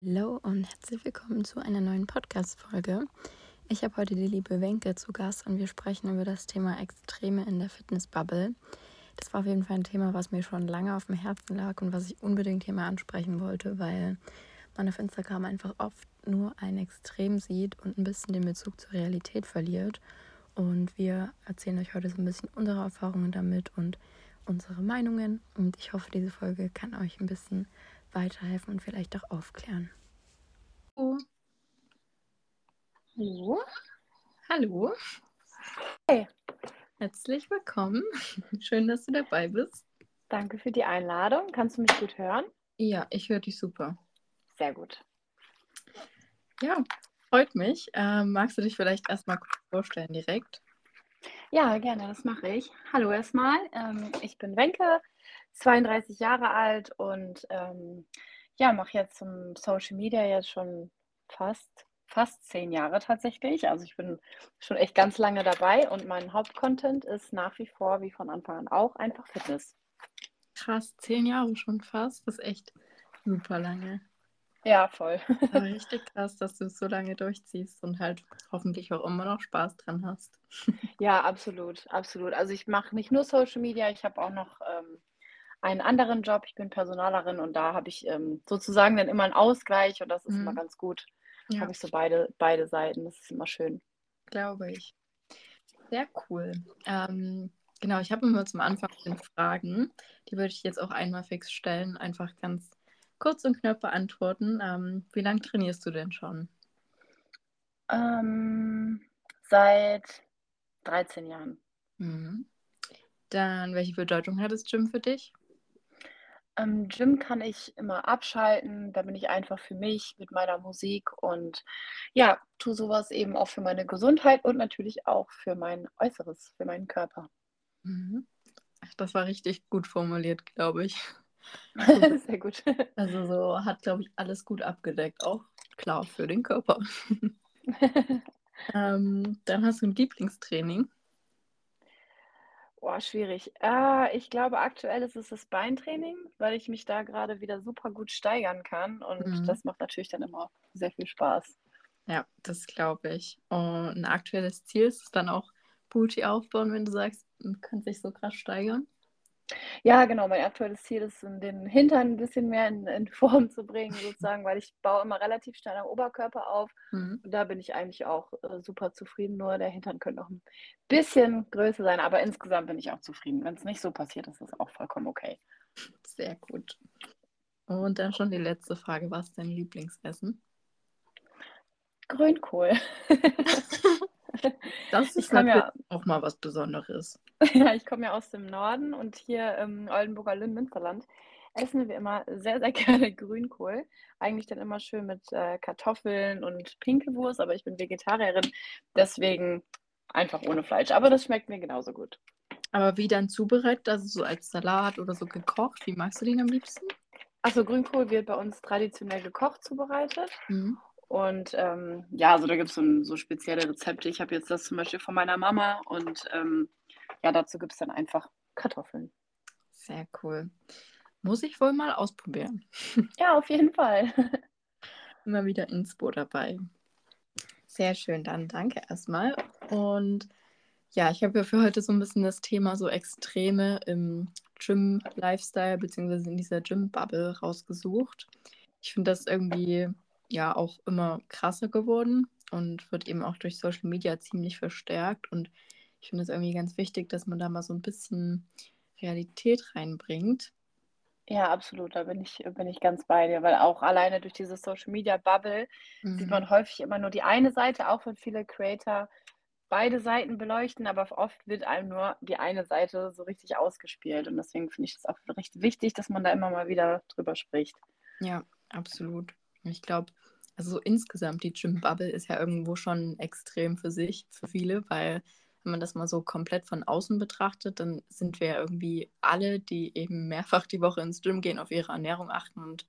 Hallo und herzlich willkommen zu einer neuen Podcast-Folge. Ich habe heute die liebe Wenke zu Gast und wir sprechen über das Thema Extreme in der Fitnessbubble. Das war auf jeden Fall ein Thema, was mir schon lange auf dem Herzen lag und was ich unbedingt hier mal ansprechen wollte, weil man auf Instagram einfach oft nur ein Extrem sieht und ein bisschen den Bezug zur Realität verliert. Und wir erzählen euch heute so ein bisschen unsere Erfahrungen damit und unsere Meinungen. Und ich hoffe, diese Folge kann euch ein bisschen weiterhelfen und vielleicht auch aufklären. Hallo. Hallo. Hallo. Hey. Herzlich willkommen. Schön, dass du dabei bist. Danke für die Einladung. Kannst du mich gut hören? Ja, ich höre dich super. Sehr gut. Ja, freut mich. Ähm, magst du dich vielleicht erstmal kurz vorstellen direkt? Ja, gerne, das mache ich. Hallo erstmal. Ähm, ich bin Wenke, 32 Jahre alt und ähm, ja, mache jetzt zum Social Media jetzt schon fast, fast zehn Jahre tatsächlich. Also ich bin schon echt ganz lange dabei und mein Hauptcontent ist nach wie vor, wie von Anfang an auch, einfach Fitness. Krass, zehn Jahre schon fast. Das ist echt super lange. Ja, voll. Richtig krass, dass du es so lange durchziehst und halt hoffentlich auch immer noch Spaß dran hast. Ja, absolut, absolut. Also ich mache nicht nur Social Media, ich habe auch noch ähm, einen anderen Job. Ich bin Personalerin und da habe ich ähm, sozusagen dann immer einen Ausgleich und das ist mhm. immer ganz gut. Ja. Habe ich so beide, beide Seiten. Das ist immer schön. Glaube ich. Sehr cool. Ähm, genau, ich habe immer zum Anfang Fragen. Die würde ich jetzt auch einmal fix stellen. Einfach ganz kurz und knapp beantworten. Ähm, wie lange trainierst du denn schon? Ähm, seit 13 Jahren. Mhm. Dann, welche Bedeutung hat das Gym für dich? Am Gym kann ich immer abschalten. Da bin ich einfach für mich mit meiner Musik und ja, tue sowas eben auch für meine Gesundheit und natürlich auch für mein Äußeres, für meinen Körper. Mhm. Ach, das war richtig gut formuliert, glaube ich. Sehr gut. Also so hat, glaube ich, alles gut abgedeckt. Auch klar für den Körper. ähm, dann hast du ein Lieblingstraining. Boah, schwierig. Äh, ich glaube, aktuell ist es das Beintraining, weil ich mich da gerade wieder super gut steigern kann. Und mhm. das macht natürlich dann immer sehr viel Spaß. Ja, das glaube ich. Und ein aktuelles Ziel ist es dann auch Booty aufbauen, wenn du sagst, man kann sich so krass steigern? Ja, genau. Mein aktuelles Ziel ist, den Hintern ein bisschen mehr in, in Form zu bringen, sozusagen, weil ich baue immer relativ schnell am Oberkörper auf. Mhm. Und da bin ich eigentlich auch äh, super zufrieden. Nur der Hintern könnte noch ein bisschen größer sein, aber insgesamt bin ich auch zufrieden. Wenn es nicht so passiert, ist das auch vollkommen okay. Sehr gut. Und dann schon die letzte Frage: Was ist dein Lieblingsessen? Grünkohl. Das ist natürlich ja, auch mal was Besonderes. Ja, ich komme ja aus dem Norden und hier im Oldenburger Linn-Münsterland essen wir immer sehr, sehr gerne Grünkohl. Eigentlich dann immer schön mit äh, Kartoffeln und Pinkelwurst, aber ich bin Vegetarierin, deswegen einfach ohne Fleisch. Aber das schmeckt mir genauso gut. Aber wie dann zubereitet, also so als Salat oder so gekocht, wie magst du den am liebsten? Achso, Grünkohl wird bei uns traditionell gekocht zubereitet. Mhm. Und ähm, ja, also da gibt es so, so, spezielle Rezepte. Ich habe jetzt das zum Beispiel von meiner Mama und ähm, ja, dazu gibt es dann einfach Kartoffeln. Sehr cool. Muss ich wohl mal ausprobieren. Ja, auf jeden Fall. Immer wieder Inspo dabei. Sehr schön, dann danke erstmal. Und ja, ich habe ja für heute so ein bisschen das Thema so Extreme im Gym-Lifestyle beziehungsweise in dieser Gym-Bubble rausgesucht. Ich finde das irgendwie ja auch immer krasser geworden und wird eben auch durch Social Media ziemlich verstärkt. Und ich finde es irgendwie ganz wichtig, dass man da mal so ein bisschen Realität reinbringt. Ja, absolut, da bin ich, bin ich ganz bei dir, weil auch alleine durch diese Social Media Bubble mhm. sieht man häufig immer nur die eine Seite, auch wenn viele Creator beide Seiten beleuchten, aber oft wird einem nur die eine Seite so richtig ausgespielt. Und deswegen finde ich es auch recht wichtig, dass man da immer mal wieder drüber spricht. Ja, absolut. Ich glaube, also so insgesamt die Gym-Bubble ist ja irgendwo schon extrem für sich, für viele, weil wenn man das mal so komplett von außen betrachtet, dann sind wir ja irgendwie alle, die eben mehrfach die Woche ins Gym gehen, auf ihre Ernährung achten und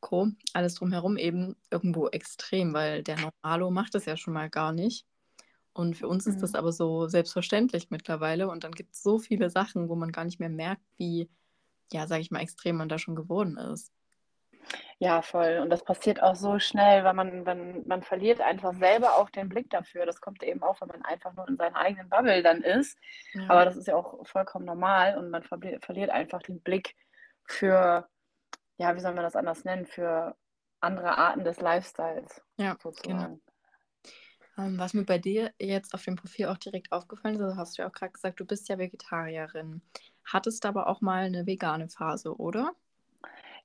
Co. Alles drumherum eben irgendwo extrem, weil der Normalo macht das ja schon mal gar nicht. Und für uns mhm. ist das mhm. aber so selbstverständlich mittlerweile. Und dann gibt es so viele Sachen, wo man gar nicht mehr merkt, wie, ja, sage ich mal, extrem man da schon geworden ist. Ja, voll. Und das passiert auch so schnell, weil man, wenn, man verliert einfach selber auch den Blick dafür. Das kommt eben auch, wenn man einfach nur in seiner eigenen Bubble dann ist. Ja. Aber das ist ja auch vollkommen normal und man verliert einfach den Blick für, ja, wie soll man das anders nennen, für andere Arten des Lifestyles. Ja, sozusagen. Genau. Ähm, was mir bei dir jetzt auf dem Profil auch direkt aufgefallen ist, also hast du ja auch gerade gesagt, du bist ja Vegetarierin. Hattest aber auch mal eine vegane Phase, oder?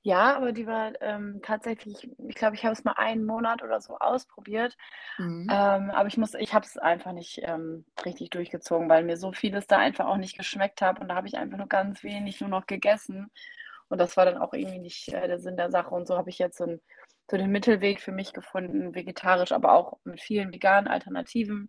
Ja, aber die war ähm, tatsächlich, ich glaube, ich habe es mal einen Monat oder so ausprobiert. Mhm. Ähm, aber ich muss, ich habe es einfach nicht ähm, richtig durchgezogen, weil mir so vieles da einfach auch nicht geschmeckt hat. Und da habe ich einfach nur ganz wenig nur noch gegessen. Und das war dann auch irgendwie nicht äh, der Sinn der Sache. Und so habe ich jetzt so, ein, so den Mittelweg für mich gefunden, vegetarisch, aber auch mit vielen veganen Alternativen.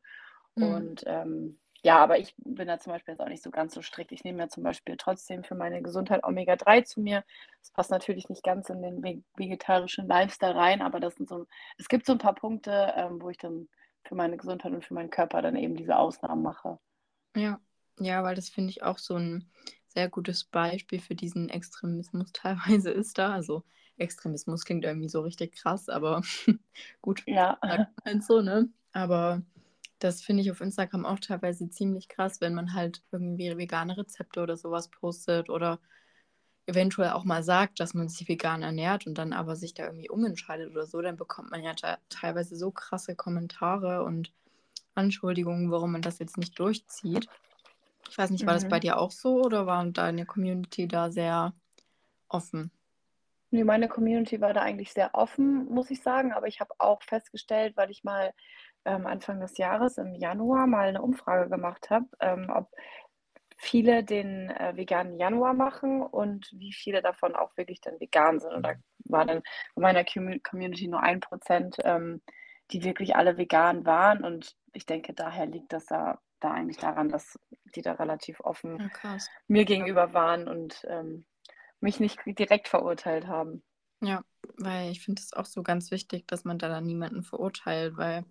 Mhm. Und ähm, ja, aber ich bin da zum Beispiel jetzt auch nicht so ganz so strikt. Ich nehme ja zum Beispiel trotzdem für meine Gesundheit Omega-3 zu mir. Das passt natürlich nicht ganz in den vegetarischen Lifestyle rein, aber das sind so, es gibt so ein paar Punkte, ähm, wo ich dann für meine Gesundheit und für meinen Körper dann eben diese Ausnahmen mache. Ja, ja, weil das finde ich auch so ein sehr gutes Beispiel für diesen Extremismus teilweise ist da. Also Extremismus klingt irgendwie so richtig krass, aber gut, ja. halt so, ne? Aber das finde ich auf Instagram auch teilweise ziemlich krass, wenn man halt irgendwie vegane Rezepte oder sowas postet oder eventuell auch mal sagt, dass man sich vegan ernährt und dann aber sich da irgendwie umentscheidet oder so, dann bekommt man ja teilweise so krasse Kommentare und Anschuldigungen, warum man das jetzt nicht durchzieht. Ich weiß nicht, war mhm. das bei mhm. dir auch so oder war deine Community da sehr offen? Nee, meine Community war da eigentlich sehr offen, muss ich sagen, aber ich habe auch festgestellt, weil ich mal ähm, Anfang des Jahres im Januar mal eine Umfrage gemacht habe, ähm, ob viele den äh, veganen Januar machen und wie viele davon auch wirklich dann vegan sind. Und da war dann in meiner Community nur ein Prozent, ähm, die wirklich alle vegan waren. Und ich denke, daher liegt das da, da eigentlich daran, dass die da relativ offen ja, mir gegenüber waren und ähm, mich nicht direkt verurteilt haben. Ja, weil ich finde es auch so ganz wichtig, dass man da dann niemanden verurteilt, weil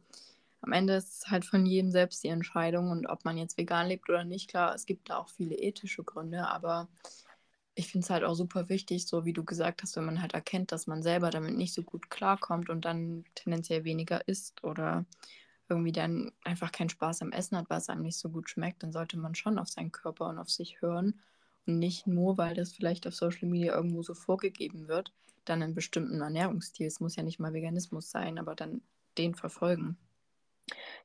am Ende ist es halt von jedem selbst die Entscheidung und ob man jetzt vegan lebt oder nicht. Klar, es gibt da auch viele ethische Gründe, aber ich finde es halt auch super wichtig, so wie du gesagt hast, wenn man halt erkennt, dass man selber damit nicht so gut klarkommt und dann tendenziell weniger isst oder irgendwie dann einfach keinen Spaß am Essen hat, weil es einem nicht so gut schmeckt, dann sollte man schon auf seinen Körper und auf sich hören und nicht nur, weil das vielleicht auf Social Media irgendwo so vorgegeben wird, dann einen bestimmten Ernährungsstil, es muss ja nicht mal Veganismus sein, aber dann den verfolgen.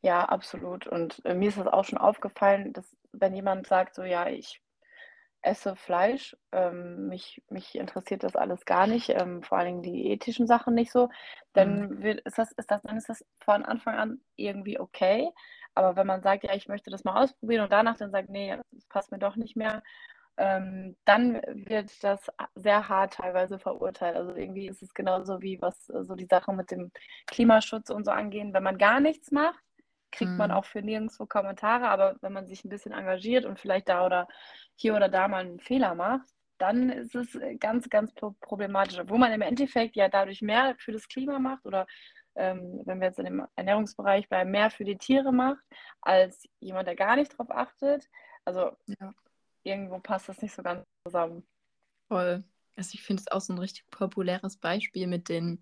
Ja, absolut. Und äh, mir ist das auch schon aufgefallen, dass wenn jemand sagt, so ja, ich esse Fleisch, ähm, mich, mich interessiert das alles gar nicht, ähm, vor allen Dingen die ethischen Sachen nicht so, dann mhm. wird, ist das, ist das, dann ist das von Anfang an irgendwie okay. Aber wenn man sagt, ja, ich möchte das mal ausprobieren und danach dann sagt, nee, das passt mir doch nicht mehr, ähm, dann wird das sehr hart teilweise verurteilt. Also irgendwie ist es genauso wie was äh, so die Sachen mit dem Klimaschutz und so angehen. Wenn man gar nichts macht, kriegt mhm. man auch für nirgendwo Kommentare, aber wenn man sich ein bisschen engagiert und vielleicht da oder hier oder da mal einen Fehler macht, dann ist es äh, ganz, ganz problematisch. Wo man im Endeffekt ja dadurch mehr für das Klima macht oder ähm, wenn wir jetzt in dem Ernährungsbereich bleiben, mehr für die Tiere macht, als jemand, der gar nicht drauf achtet. Also ja irgendwo passt das nicht so ganz zusammen. Voll. Also ich finde es auch so ein richtig populäres Beispiel mit den,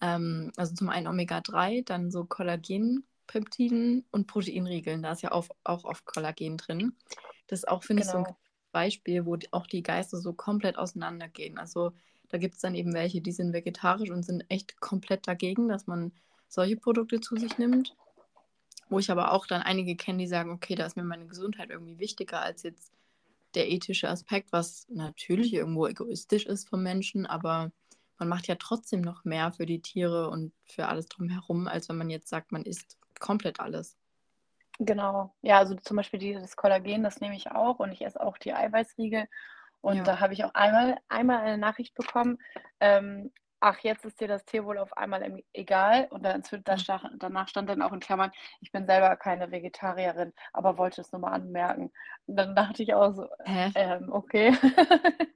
ähm, also zum einen Omega-3, dann so Kollagenpeptiden und Proteinriegeln. Da ist ja auch, auch oft Kollagen drin. Das ist auch, finde genau. ich, so ein genau. Beispiel, wo die, auch die Geister so komplett auseinandergehen. Also da gibt es dann eben welche, die sind vegetarisch und sind echt komplett dagegen, dass man solche Produkte zu sich nimmt. Wo ich aber auch dann einige kenne, die sagen, okay, da ist mir meine Gesundheit irgendwie wichtiger als jetzt der ethische Aspekt, was natürlich irgendwo egoistisch ist vom Menschen, aber man macht ja trotzdem noch mehr für die Tiere und für alles drumherum, als wenn man jetzt sagt, man isst komplett alles. Genau. Ja, also zum Beispiel dieses Kollagen, das nehme ich auch und ich esse auch die Eiweißriegel. Und ja. da habe ich auch einmal, einmal eine Nachricht bekommen, ähm, ach, jetzt ist dir das Tierwohl auf einmal egal. Und dann, danach stand dann auch in Klammern, ich bin selber keine Vegetarierin, aber wollte es nur mal anmerken. Und dann dachte ich auch so, ähm, okay.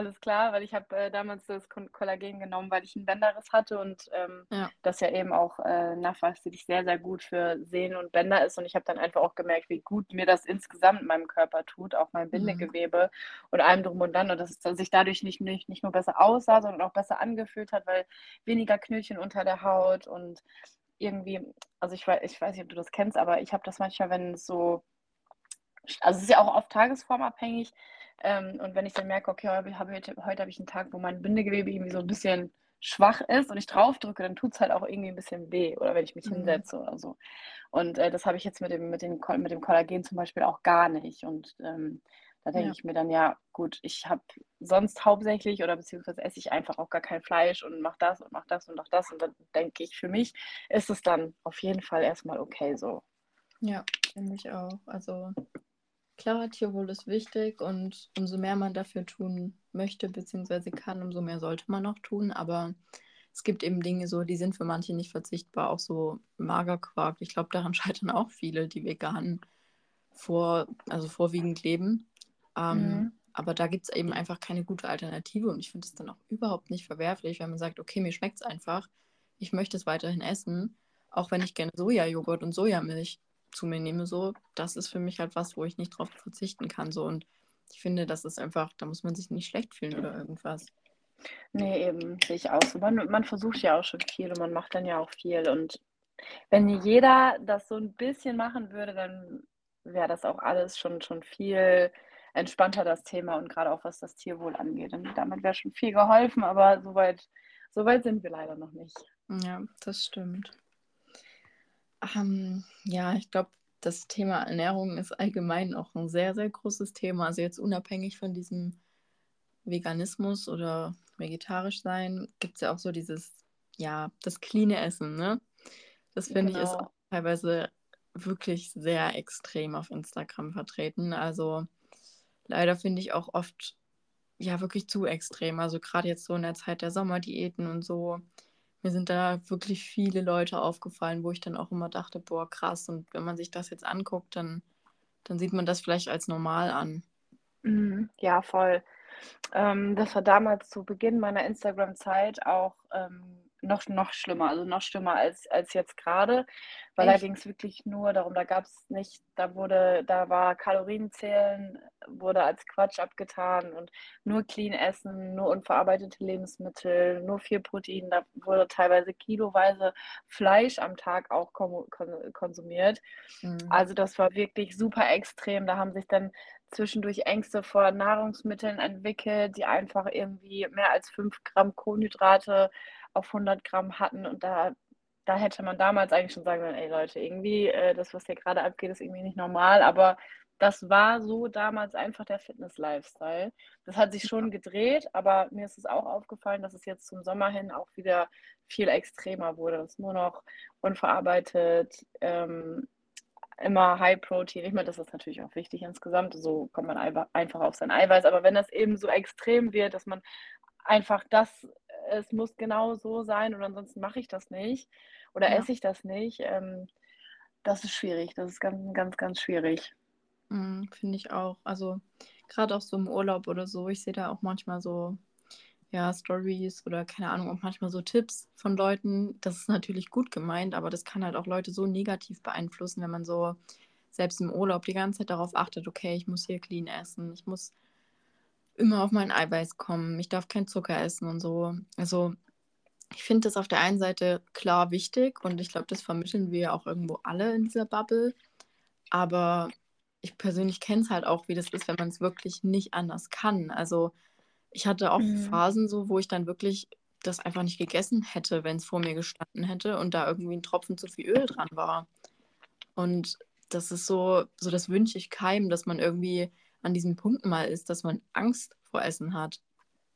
Alles klar, weil ich habe äh, damals das Kollagen genommen, weil ich einen Bänderriss hatte und ähm, ja. das ja eben auch äh, nachweislich sehr, sehr gut für Sehnen und Bänder ist. Und ich habe dann einfach auch gemerkt, wie gut mir das insgesamt in meinem Körper tut, auch mein mhm. Bindegewebe mhm. und allem drum und dann. Und dass es sich dadurch nicht, nicht, nicht nur besser aussah, sondern auch besser angefühlt hat, weil weniger Knötchen unter der Haut und irgendwie, also ich weiß, ich weiß nicht, ob du das kennst, aber ich habe das manchmal, wenn es so, also es ist ja auch oft tagesformabhängig, ähm, und wenn ich dann merke, okay, heute, heute, habe ich einen Tag, wo mein Bindegewebe irgendwie so ein bisschen schwach ist und ich draufdrücke, dann tut es halt auch irgendwie ein bisschen weh oder wenn ich mich mhm. hinsetze oder so. Und äh, das habe ich jetzt mit dem, mit, dem, mit dem Kollagen zum Beispiel auch gar nicht. Und ähm, da denke ja. ich mir dann, ja, gut, ich habe sonst hauptsächlich oder beziehungsweise esse ich einfach auch gar kein Fleisch und mache das und mache das und mache das. Und dann denke ich, für mich ist es dann auf jeden Fall erstmal okay so. Ja, finde ich auch. Also Klar, Tierwohl ist wichtig und umso mehr man dafür tun möchte bzw. kann, umso mehr sollte man auch tun. Aber es gibt eben Dinge so, die sind für manche nicht verzichtbar, auch so Magerquark. Ich glaube, daran scheitern auch viele, die vegan vor, also vorwiegend leben. Ähm, mhm. Aber da gibt es eben einfach keine gute Alternative und ich finde es dann auch überhaupt nicht verwerflich, wenn man sagt, okay, mir schmeckt es einfach, ich möchte es weiterhin essen, auch wenn ich gerne Sojajoghurt und Sojamilch zu mir nehme, so, das ist für mich halt was, wo ich nicht drauf verzichten kann. So. Und ich finde, das ist einfach, da muss man sich nicht schlecht fühlen oder irgendwas. Nee, eben, sehe ich auch so. Man, man versucht ja auch schon viel und man macht dann ja auch viel. Und wenn jeder das so ein bisschen machen würde, dann wäre das auch alles schon, schon viel entspannter, das Thema und gerade auch was das Tierwohl angeht. Und damit wäre schon viel geholfen, aber soweit so weit sind wir leider noch nicht. Ja, das stimmt. Ähm, ja, ich glaube, das Thema Ernährung ist allgemein auch ein sehr, sehr großes Thema. Also jetzt unabhängig von diesem Veganismus oder vegetarisch sein, gibt es ja auch so dieses, ja, das cleane Essen, ne? Das finde genau. ich ist genau. teilweise wirklich sehr extrem auf Instagram vertreten. Also leider finde ich auch oft, ja, wirklich zu extrem. Also gerade jetzt so in der Zeit der Sommerdiäten und so mir sind da wirklich viele Leute aufgefallen, wo ich dann auch immer dachte, boah, krass. Und wenn man sich das jetzt anguckt, dann, dann sieht man das vielleicht als normal an. Mhm, ja, voll. Ähm, das war damals zu Beginn meiner Instagram-Zeit auch ähm, noch, noch schlimmer, also noch schlimmer als, als jetzt gerade, weil Echt? da ging es wirklich nur darum, da gab es nicht, da wurde, da war Kalorienzählen, wurde als Quatsch abgetan und nur clean essen, nur unverarbeitete Lebensmittel, nur viel Protein, da wurde teilweise kiloweise Fleisch am Tag auch konsumiert. Mhm. Also das war wirklich super extrem, da haben sich dann zwischendurch Ängste vor Nahrungsmitteln entwickelt, die einfach irgendwie mehr als 5 Gramm Kohlenhydrate auf 100 Gramm hatten und da, da hätte man damals eigentlich schon sagen können, ey Leute, irgendwie äh, das, was hier gerade abgeht, ist irgendwie nicht normal, aber das war so damals einfach der Fitness-Lifestyle. Das hat sich schon gedreht, aber mir ist es auch aufgefallen, dass es jetzt zum Sommer hin auch wieder viel extremer wurde. Es nur noch unverarbeitet, ähm, immer High Protein. Ich meine, das ist natürlich auch wichtig insgesamt. So kommt man einfach auf sein Eiweiß. Aber wenn das eben so extrem wird, dass man einfach das es muss genau so sein und ansonsten mache ich das nicht oder ja. esse ich das nicht. Ähm, das ist schwierig. Das ist ganz, ganz, ganz schwierig. Mm, Finde ich auch. Also gerade auch so im Urlaub oder so, ich sehe da auch manchmal so, ja, Stories oder keine Ahnung, auch manchmal so Tipps von Leuten. Das ist natürlich gut gemeint, aber das kann halt auch Leute so negativ beeinflussen, wenn man so selbst im Urlaub die ganze Zeit darauf achtet, okay, ich muss hier clean essen, ich muss immer auf mein Eiweiß kommen, ich darf kein Zucker essen und so. Also ich finde das auf der einen Seite klar wichtig und ich glaube, das vermitteln wir auch irgendwo alle in dieser Bubble. Aber ich persönlich kenne es halt auch, wie das ist, wenn man es wirklich nicht anders kann. Also ich hatte auch mhm. Phasen so, wo ich dann wirklich das einfach nicht gegessen hätte, wenn es vor mir gestanden hätte und da irgendwie ein Tropfen zu viel Öl dran war. Und das ist so, so das wünsche ich keinem, dass man irgendwie an diesem Punkt mal ist, dass man Angst vor Essen hat.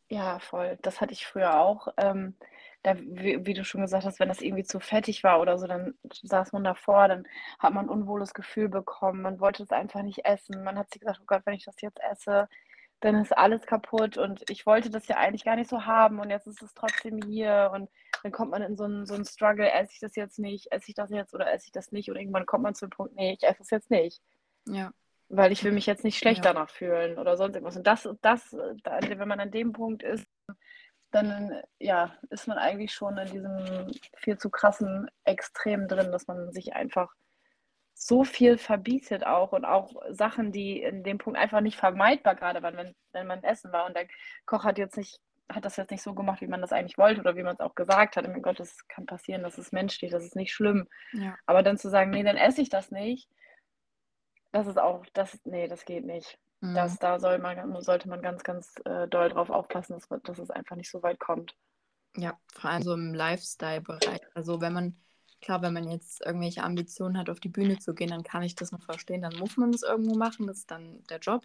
Ja, voll. Das hatte ich früher auch. Ähm, da, wie, wie, du schon gesagt hast, wenn das irgendwie zu fettig war oder so, dann saß man davor, dann hat man ein unwohles Gefühl bekommen. Man wollte es einfach nicht essen. Man hat sich gesagt, oh Gott, wenn ich das jetzt esse, dann ist alles kaputt. Und ich wollte das ja eigentlich gar nicht so haben und jetzt ist es trotzdem hier. Und dann kommt man in so einen, so einen Struggle, esse ich das jetzt nicht, esse ich das jetzt oder esse ich das nicht. Und irgendwann kommt man zu dem Punkt, nee, ich esse es jetzt nicht. Ja weil ich will mich jetzt nicht schlecht ja. danach fühlen oder sonst irgendwas. Und das, das, wenn man an dem Punkt ist, dann ja, ist man eigentlich schon in diesem viel zu krassen Extrem drin, dass man sich einfach so viel verbietet auch und auch Sachen, die in dem Punkt einfach nicht vermeidbar gerade waren, wenn, wenn man essen war und der Koch hat jetzt nicht, hat das jetzt nicht so gemacht, wie man das eigentlich wollte oder wie man es auch gesagt hat. Mein Gott, das kann passieren, das ist menschlich, das ist nicht schlimm. Ja. Aber dann zu sagen, nee, dann esse ich das nicht, das ist auch, das, nee, das geht nicht. Mhm. Das, da soll man, sollte man ganz, ganz äh, doll drauf aufpassen, dass, dass es einfach nicht so weit kommt. Ja, vor allem so im Lifestyle-Bereich. Also wenn man, klar, wenn man jetzt irgendwelche Ambitionen hat, auf die Bühne zu gehen, dann kann ich das noch verstehen, dann muss man das irgendwo machen, das ist dann der Job.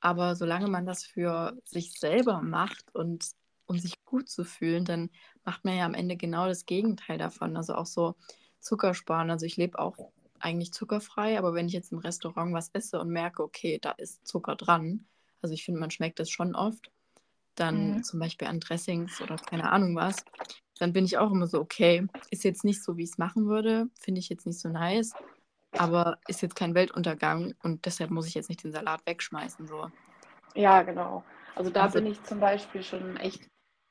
Aber solange man das für sich selber macht und um sich gut zu fühlen, dann macht man ja am Ende genau das Gegenteil davon. Also auch so Zuckersparen. Also ich lebe auch eigentlich zuckerfrei, aber wenn ich jetzt im Restaurant was esse und merke, okay, da ist Zucker dran, also ich finde, man schmeckt das schon oft, dann mhm. zum Beispiel an Dressings oder keine Ahnung was, dann bin ich auch immer so, okay, ist jetzt nicht so, wie ich es machen würde, finde ich jetzt nicht so nice, aber ist jetzt kein Weltuntergang und deshalb muss ich jetzt nicht den Salat wegschmeißen. So. Ja, genau. Also da also, bin ich zum Beispiel schon echt,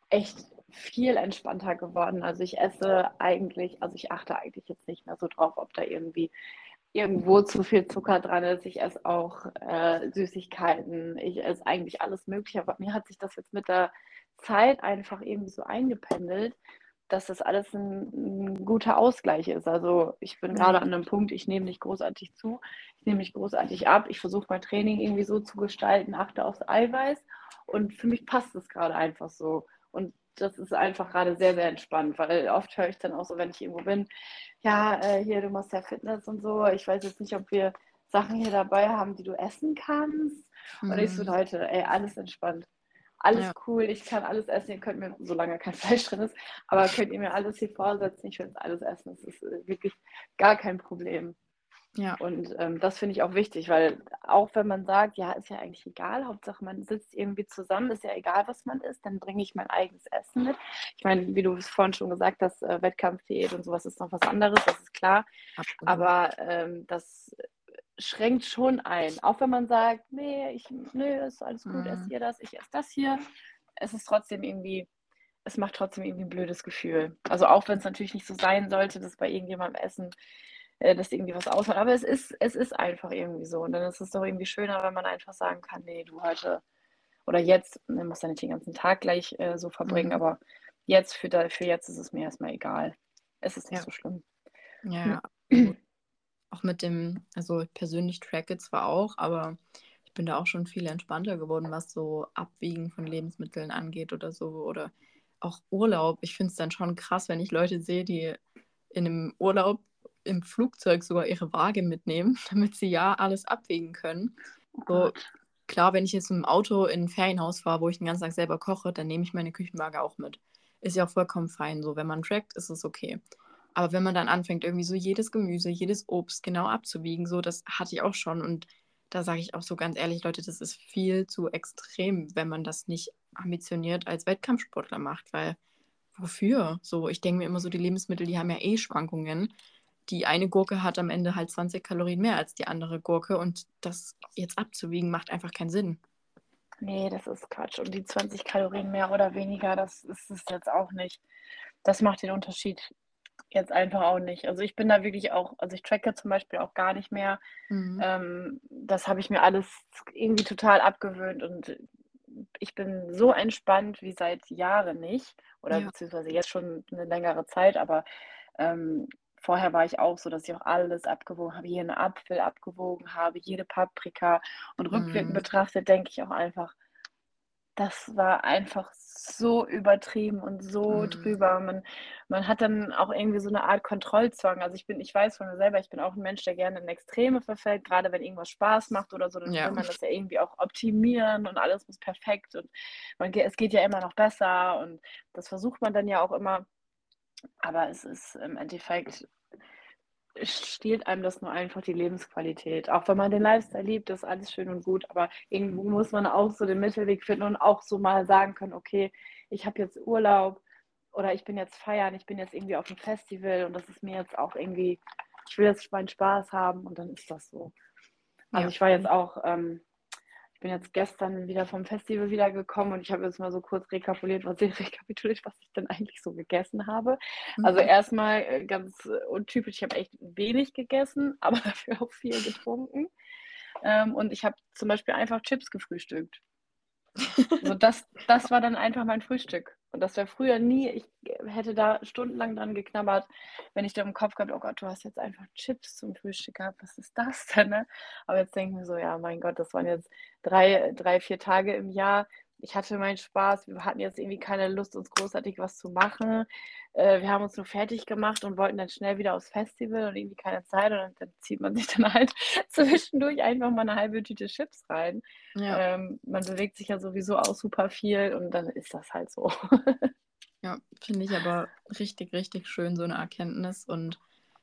echt viel entspannter geworden. Also ich esse eigentlich, also ich achte eigentlich jetzt nicht mehr so drauf, ob da irgendwie irgendwo zu viel Zucker dran ist. Ich esse auch äh, Süßigkeiten. Ich esse eigentlich alles Mögliche. Aber mir hat sich das jetzt mit der Zeit einfach irgendwie so eingependelt, dass das alles ein, ein guter Ausgleich ist. Also ich bin gerade an einem Punkt, ich nehme nicht großartig zu, ich nehme nicht großartig ab. Ich versuche mein Training irgendwie so zu gestalten, achte aufs Eiweiß. Und für mich passt es gerade einfach so. Und das ist einfach gerade sehr, sehr entspannt, weil oft höre ich dann auch so, wenn ich irgendwo bin, ja, äh, hier, du machst ja Fitness und so. Ich weiß jetzt nicht, ob wir Sachen hier dabei haben, die du essen kannst. Mhm. Und ich so, mhm. Leute, ey, alles entspannt. Alles ja. cool, ich kann alles essen. Ihr könnt mir, solange kein Fleisch drin ist, aber könnt ihr mir alles hier vorsetzen. Ich will alles essen. Das ist äh, wirklich gar kein Problem. Ja. Und ähm, das finde ich auch wichtig, weil auch wenn man sagt, ja, ist ja eigentlich egal, Hauptsache man sitzt irgendwie zusammen, ist ja egal, was man isst, dann bringe ich mein eigenes Essen mit. Ich meine, wie du es vorhin schon gesagt hast, äh, Wettkampfdiät und sowas ist noch was anderes, das ist klar. Absolut. Aber ähm, das schränkt schon ein. Auch wenn man sagt, nee, ich, nö, ist alles gut, mhm. esse hier das, ich esse das hier. Es ist trotzdem irgendwie, es macht trotzdem irgendwie ein blödes Gefühl. Also auch wenn es natürlich nicht so sein sollte, dass bei irgendjemandem Essen äh, dass irgendwie was ausmacht. Aber es ist, es ist einfach irgendwie so. Und dann ist es doch irgendwie schöner, wenn man einfach sagen kann, nee, du heute oder jetzt, man muss ja nicht den ganzen Tag gleich äh, so verbringen, mhm. aber jetzt, für, da, für jetzt ist es mir erstmal egal. Es ist nicht ja. so schlimm. Ja, ja. auch mit dem, also persönlich tracke zwar auch, aber ich bin da auch schon viel entspannter geworden, was so Abwiegen von Lebensmitteln angeht oder so. Oder auch Urlaub. Ich finde es dann schon krass, wenn ich Leute sehe, die in einem Urlaub im Flugzeug sogar ihre Waage mitnehmen, damit sie ja alles abwägen können. So, klar, wenn ich jetzt im Auto in ein Ferienhaus fahre, wo ich den ganzen Tag selber koche, dann nehme ich meine Küchenwaage auch mit. Ist ja auch vollkommen fein. So, wenn man trackt, ist es okay. Aber wenn man dann anfängt, irgendwie so jedes Gemüse, jedes Obst genau abzuwiegen, so, das hatte ich auch schon. Und da sage ich auch so ganz ehrlich, Leute, das ist viel zu extrem, wenn man das nicht ambitioniert als Wettkampfsportler macht, weil wofür? So, ich denke mir immer so, die Lebensmittel, die haben ja eh Schwankungen die eine Gurke hat am Ende halt 20 Kalorien mehr als die andere Gurke und das jetzt abzuwiegen macht einfach keinen Sinn. Nee, das ist Quatsch. Und die 20 Kalorien mehr oder weniger, das ist es jetzt auch nicht. Das macht den Unterschied jetzt einfach auch nicht. Also ich bin da wirklich auch, also ich tracke zum Beispiel auch gar nicht mehr. Mhm. Ähm, das habe ich mir alles irgendwie total abgewöhnt und ich bin so entspannt wie seit Jahren nicht oder ja. beziehungsweise jetzt schon eine längere Zeit, aber ähm, Vorher war ich auch so, dass ich auch alles abgewogen habe, jeden Apfel abgewogen habe, jede Paprika. Und rückwirkend mm. betrachtet denke ich auch einfach, das war einfach so übertrieben und so mm. drüber. Man, man hat dann auch irgendwie so eine Art Kontrollzwang. Also ich bin, ich weiß von mir selber, ich bin auch ein Mensch, der gerne in Extreme verfällt, gerade wenn irgendwas Spaß macht oder so, dann ja. will man das ja irgendwie auch optimieren und alles muss perfekt und man, es geht ja immer noch besser und das versucht man dann ja auch immer. Aber es ist im Endeffekt, stiehlt einem das nur einfach die Lebensqualität. Auch wenn man den Lifestyle liebt, ist alles schön und gut, aber irgendwo muss man auch so den Mittelweg finden und auch so mal sagen können, okay, ich habe jetzt Urlaub oder ich bin jetzt feiern, ich bin jetzt irgendwie auf einem Festival und das ist mir jetzt auch irgendwie, ich will jetzt meinen Spaß haben und dann ist das so. Also ja. ich war jetzt auch, ähm, bin jetzt gestern wieder vom Festival wiedergekommen und ich habe jetzt mal so kurz rekapituliert, was ich rekapituliert, was ich denn eigentlich so gegessen habe. Mhm. Also erstmal äh, ganz untypisch, ich habe echt wenig gegessen, aber dafür auch viel getrunken. Ähm, und ich habe zum Beispiel einfach Chips gefrühstückt. Also das, das war dann einfach mein Frühstück. Und das wäre früher nie, ich hätte da stundenlang dran geknabbert, wenn ich da im Kopf gehabt, oh Gott, du hast jetzt einfach Chips zum Frühstück gehabt, was ist das denn? Ne? Aber jetzt denke ich mir so, ja, mein Gott, das waren jetzt drei, drei, vier Tage im Jahr ich hatte meinen Spaß. Wir hatten jetzt irgendwie keine Lust, uns großartig was zu machen. Äh, wir haben uns nur fertig gemacht und wollten dann schnell wieder aufs Festival und irgendwie keine Zeit. Und dann, dann zieht man sich dann halt zwischendurch einfach mal eine halbe Tüte Chips rein. Ja. Ähm, man bewegt sich ja sowieso auch super viel und dann ist das halt so. ja, finde ich aber richtig, richtig schön, so eine Erkenntnis. Und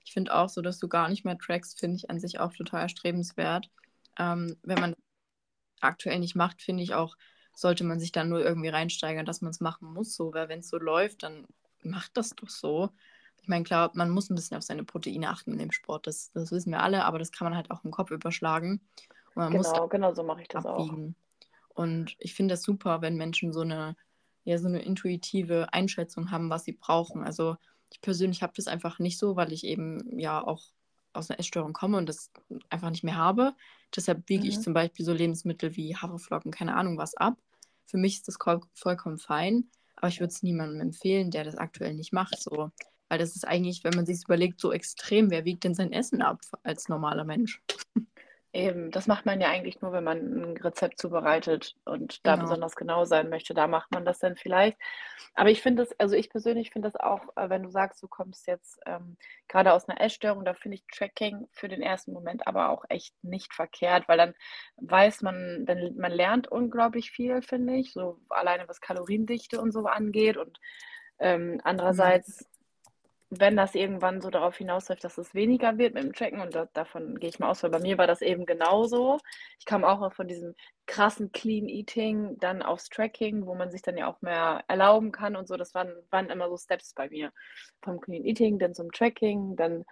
ich finde auch so, dass du gar nicht mehr trackst, finde ich an sich auch total erstrebenswert. Ähm, wenn man aktuell nicht macht, finde ich auch sollte man sich dann nur irgendwie reinsteigern, dass man es machen muss. So, weil wenn es so läuft, dann macht das doch so. Ich meine, klar, man muss ein bisschen auf seine Proteine achten in dem Sport, das, das wissen wir alle, aber das kann man halt auch im Kopf überschlagen. Und man genau, muss genau so mache ich das abwiegen. auch. Und ich finde das super, wenn Menschen so eine, ja, so eine intuitive Einschätzung haben, was sie brauchen. Also ich persönlich habe das einfach nicht so, weil ich eben ja auch aus einer Essstörung komme und das einfach nicht mehr habe. Deshalb wiege mhm. ich zum Beispiel so Lebensmittel wie Haferflocken, keine Ahnung was ab. Für mich ist das vollkommen fein, aber ich würde es niemandem empfehlen, der das aktuell nicht macht. So. Weil das ist eigentlich, wenn man sich überlegt, so extrem, wer wiegt denn sein Essen ab als normaler Mensch? Eben, das macht man ja eigentlich nur, wenn man ein Rezept zubereitet und da genau. besonders genau sein möchte. Da macht man das dann vielleicht. Aber ich finde das, also ich persönlich finde das auch, äh, wenn du sagst, du kommst jetzt ähm, gerade aus einer Essstörung, da finde ich Tracking für den ersten Moment aber auch echt nicht verkehrt, weil dann weiß man, dann, man lernt unglaublich viel, finde ich, so alleine was Kaloriendichte und so angeht und ähm, andererseits wenn das irgendwann so darauf hinausläuft, dass es weniger wird mit dem Tracken, und da, davon gehe ich mal aus, weil bei mir war das eben genauso. Ich kam auch von diesem krassen Clean Eating dann aufs Tracking, wo man sich dann ja auch mehr erlauben kann und so. Das waren, waren immer so Steps bei mir. Vom Clean Eating, dann zum Tracking, dann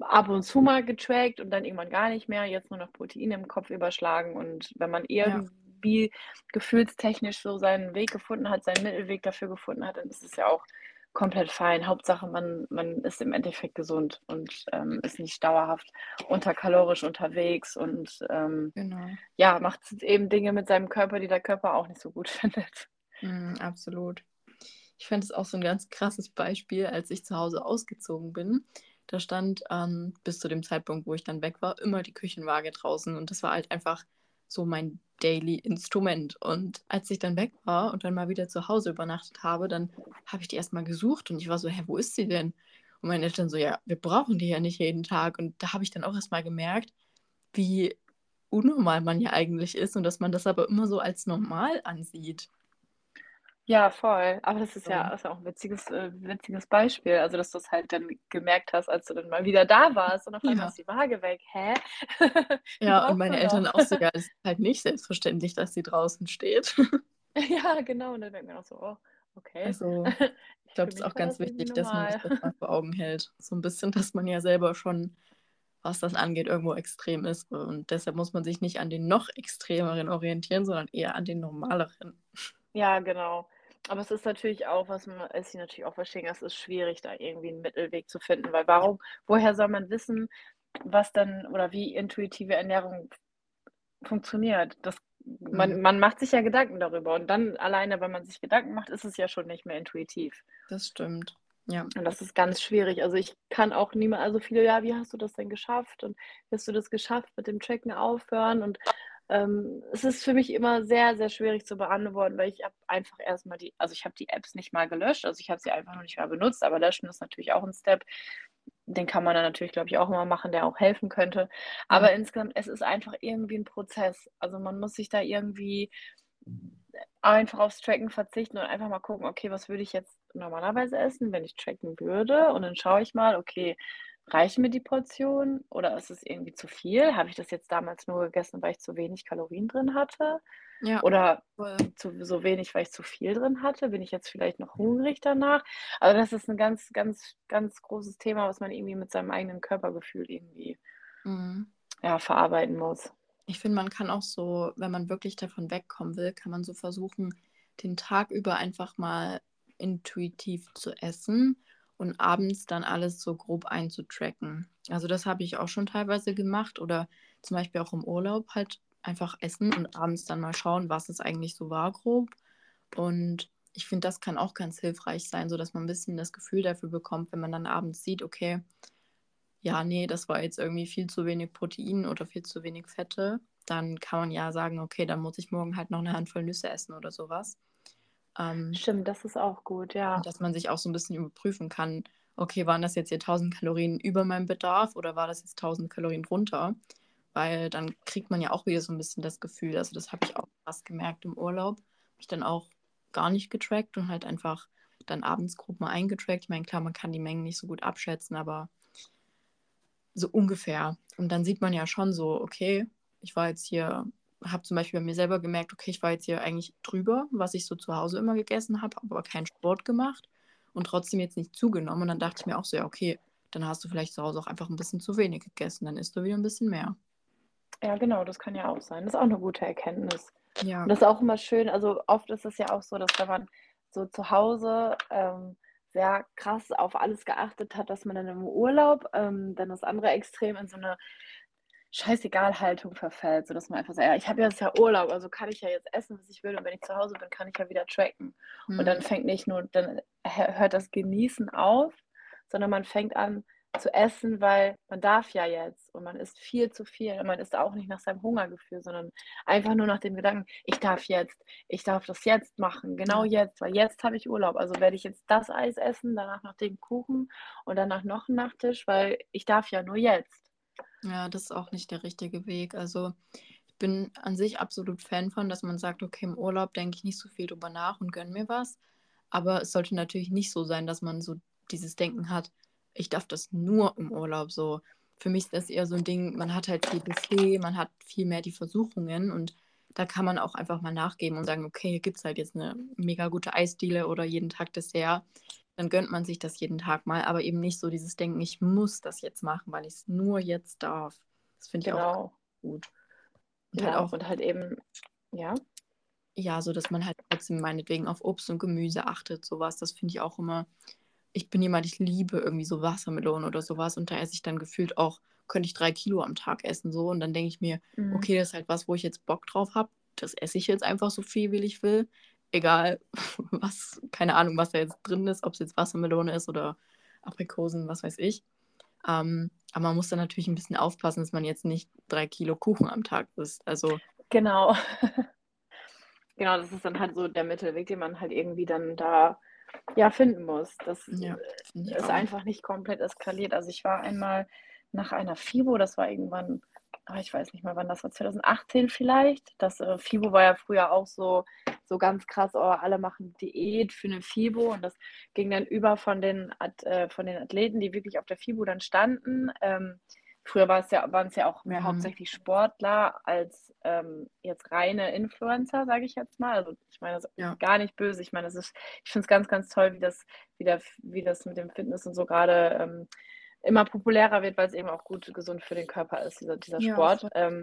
ab und zu mal getrackt und dann irgendwann gar nicht mehr, jetzt nur noch Proteine im Kopf überschlagen. Und wenn man irgendwie ja. gefühlstechnisch so seinen Weg gefunden hat, seinen Mittelweg dafür gefunden hat, dann ist es ja auch komplett fein. Hauptsache, man, man ist im Endeffekt gesund und ähm, ist nicht dauerhaft unterkalorisch unterwegs und ähm, genau. ja, macht eben Dinge mit seinem Körper, die der Körper auch nicht so gut findet. Mm, absolut. Ich fand es auch so ein ganz krasses Beispiel, als ich zu Hause ausgezogen bin. Da stand ähm, bis zu dem Zeitpunkt, wo ich dann weg war, immer die Küchenwaage draußen und das war halt einfach so mein Daily Instrument. Und als ich dann weg war und dann mal wieder zu Hause übernachtet habe, dann habe ich die erstmal gesucht und ich war so, hä, wo ist sie denn? Und meine Eltern so, ja, wir brauchen die ja nicht jeden Tag. Und da habe ich dann auch erstmal gemerkt, wie unnormal man ja eigentlich ist und dass man das aber immer so als normal ansieht. Ja, voll. Aber das ist ja, ist ja auch ein witziges, äh, witziges Beispiel. Also, dass du es halt dann gemerkt hast, als du dann mal wieder da warst und auf einmal ja. ist die Waage weg. Hä? ja, und meine Eltern auch so, ja, es ist halt nicht selbstverständlich, dass sie draußen steht. ja, genau. Und dann denkt man auch so, oh, okay. Also, ich glaube, es ist auch ganz wichtig, dass man sich das mal vor Augen hält. So ein bisschen, dass man ja selber schon, was das angeht, irgendwo extrem ist. Und deshalb muss man sich nicht an den noch extremeren orientieren, sondern eher an den normaleren. Ja, genau. Aber es ist natürlich auch, was man, es ist natürlich auch verstehen, es ist schwierig, da irgendwie einen Mittelweg zu finden, weil warum, woher soll man wissen, was dann oder wie intuitive Ernährung funktioniert? Das, man, mhm. man macht sich ja Gedanken darüber und dann alleine, wenn man sich Gedanken macht, ist es ja schon nicht mehr intuitiv. Das stimmt. Ja. Und das ist ganz schwierig. Also ich kann auch niemand, also viele, ja, wie hast du das denn geschafft? Und wie hast du das geschafft mit dem Tracken aufhören? Und ähm, es ist für mich immer sehr, sehr schwierig zu beantworten, weil ich habe einfach erstmal die, also ich habe die Apps nicht mal gelöscht, also ich habe sie einfach noch nicht mehr benutzt, aber löschen ist natürlich auch ein Step. Den kann man dann natürlich, glaube ich, auch immer machen, der auch helfen könnte. Aber mhm. insgesamt, es ist einfach irgendwie ein Prozess. Also man muss sich da irgendwie einfach aufs Tracken verzichten und einfach mal gucken, okay, was würde ich jetzt normalerweise essen, wenn ich tracken würde? Und dann schaue ich mal, okay, reichen mir die Portionen oder ist es irgendwie zu viel? Habe ich das jetzt damals nur gegessen, weil ich zu wenig Kalorien drin hatte? Ja, oder zu, so wenig, weil ich zu viel drin hatte? Bin ich jetzt vielleicht noch hungrig danach? Also das ist ein ganz, ganz, ganz großes Thema, was man irgendwie mit seinem eigenen Körpergefühl irgendwie mhm. ja, verarbeiten muss. Ich finde, man kann auch so, wenn man wirklich davon wegkommen will, kann man so versuchen, den Tag über einfach mal intuitiv zu essen und abends dann alles so grob einzutracken. Also das habe ich auch schon teilweise gemacht oder zum Beispiel auch im Urlaub halt einfach essen und abends dann mal schauen, was es eigentlich so war grob. Und ich finde, das kann auch ganz hilfreich sein, sodass man ein bisschen das Gefühl dafür bekommt, wenn man dann abends sieht, okay, ja, nee, das war jetzt irgendwie viel zu wenig Protein oder viel zu wenig Fette, dann kann man ja sagen, okay, dann muss ich morgen halt noch eine Handvoll Nüsse essen oder sowas. Ähm, Stimmt, das ist auch gut, ja. Dass man sich auch so ein bisschen überprüfen kann, okay, waren das jetzt hier 1000 Kalorien über meinem Bedarf oder war das jetzt 1000 Kalorien drunter? Weil dann kriegt man ja auch wieder so ein bisschen das Gefühl, also das habe ich auch fast gemerkt im Urlaub, habe ich dann auch gar nicht getrackt und halt einfach dann abends grob mal eingetrackt. Ich meine, klar, man kann die Mengen nicht so gut abschätzen, aber so ungefähr. Und dann sieht man ja schon so, okay, ich war jetzt hier, habe zum Beispiel bei mir selber gemerkt, okay, ich war jetzt hier eigentlich drüber, was ich so zu Hause immer gegessen habe, aber keinen Sport gemacht und trotzdem jetzt nicht zugenommen. Und dann dachte ich mir auch so, ja, okay, dann hast du vielleicht zu Hause auch einfach ein bisschen zu wenig gegessen, dann isst du wieder ein bisschen mehr. Ja, genau, das kann ja auch sein. Das ist auch eine gute Erkenntnis. Ja. Und das ist auch immer schön, also oft ist es ja auch so, dass wenn man so zu Hause ähm, sehr krass auf alles geachtet hat, dass man dann im Urlaub ähm, dann das andere Extrem in so eine Scheißegal-Haltung verfällt, sodass man einfach sagt, ja, ich habe jetzt ja Urlaub, also kann ich ja jetzt essen, was ich will und wenn ich zu Hause bin, kann ich ja wieder tracken. Mhm. Und dann mhm. fängt nicht nur, dann hört das Genießen auf, sondern man fängt an zu essen, weil man darf ja jetzt und man isst viel zu viel und man isst auch nicht nach seinem Hungergefühl, sondern einfach nur nach dem Gedanken, ich darf jetzt, ich darf das jetzt machen, genau jetzt, weil jetzt habe ich Urlaub, also werde ich jetzt das Eis essen, danach noch den Kuchen und danach noch einen Nachtisch, weil ich darf ja nur jetzt. Ja, das ist auch nicht der richtige Weg. Also ich bin an sich absolut Fan von, dass man sagt, okay, im Urlaub denke ich nicht so viel drüber nach und gönne mir was. Aber es sollte natürlich nicht so sein, dass man so dieses Denken hat, ich darf das nur im Urlaub so. Für mich ist das eher so ein Ding, man hat halt viel Buffet, man hat viel mehr die Versuchungen und da kann man auch einfach mal nachgeben und sagen, okay, hier gibt es halt jetzt eine mega gute Eisdiele oder jeden Tag Dessert dann gönnt man sich das jeden Tag mal, aber eben nicht so dieses Denken, ich muss das jetzt machen, weil ich es nur jetzt darf. Das finde ich genau. auch gut. Und halt ja, halt auch und halt eben, ja. Ja, so dass man halt trotzdem meinetwegen auf Obst und Gemüse achtet, sowas. Das finde ich auch immer. Ich bin jemand, ich liebe irgendwie so Wassermelonen oder sowas und da esse ich dann gefühlt auch, könnte ich drei Kilo am Tag essen so und dann denke ich mir, mhm. okay, das ist halt was, wo ich jetzt Bock drauf habe. Das esse ich jetzt einfach so viel, wie ich will egal was, keine Ahnung, was da jetzt drin ist, ob es jetzt Wassermelone ist oder Aprikosen, was weiß ich. Ähm, aber man muss dann natürlich ein bisschen aufpassen, dass man jetzt nicht drei Kilo Kuchen am Tag isst. Also genau. genau, das ist dann halt so der Mittelweg, den man halt irgendwie dann da ja finden muss. Das ja, ist auch. einfach nicht komplett eskaliert. Also ich war einmal nach einer FIBO, das war irgendwann Ah, ich weiß nicht mal, wann das war, 2018 vielleicht. Das äh, FIBO war ja früher auch so, so ganz krass, oh, alle machen Diät für eine FIBO und das ging dann über von den, äh, von den Athleten, die wirklich auf der FIBO dann standen. Ähm, früher war es ja, waren es ja auch mehr mhm. hauptsächlich Sportler als ähm, jetzt reine Influencer, sage ich jetzt mal. Also ich meine, das ist ja. gar nicht böse. Ich meine, das ist, ich finde es ganz, ganz toll, wie das, wie, der, wie das mit dem Fitness und so gerade ähm, immer populärer wird, weil es eben auch gut gesund für den Körper ist, dieser, dieser Sport. Ja,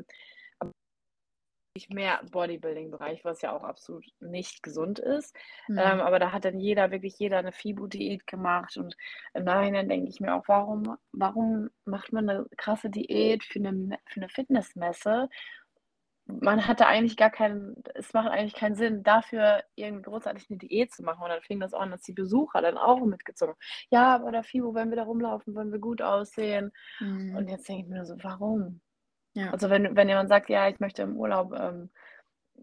mehr Bodybuilding-Bereich, was ja auch absolut nicht gesund ist. Mhm. Ähm, aber da hat dann jeder, wirklich jeder eine FIBO-Diät gemacht. Und im Nachhinein denke ich mir auch, warum, warum macht man eine krasse Diät für eine, für eine Fitnessmesse man hatte eigentlich gar keinen, es macht eigentlich keinen Sinn, dafür irgendwie großartig eine Diät zu machen. Und dann fing das an, dass die Besucher dann auch mitgezogen Ja, aber der FIBO, wenn wir da rumlaufen, wollen wir gut aussehen. Mhm. Und jetzt denke ich mir so, warum? Ja. Also wenn, wenn jemand sagt, ja, ich möchte im Urlaub, ähm,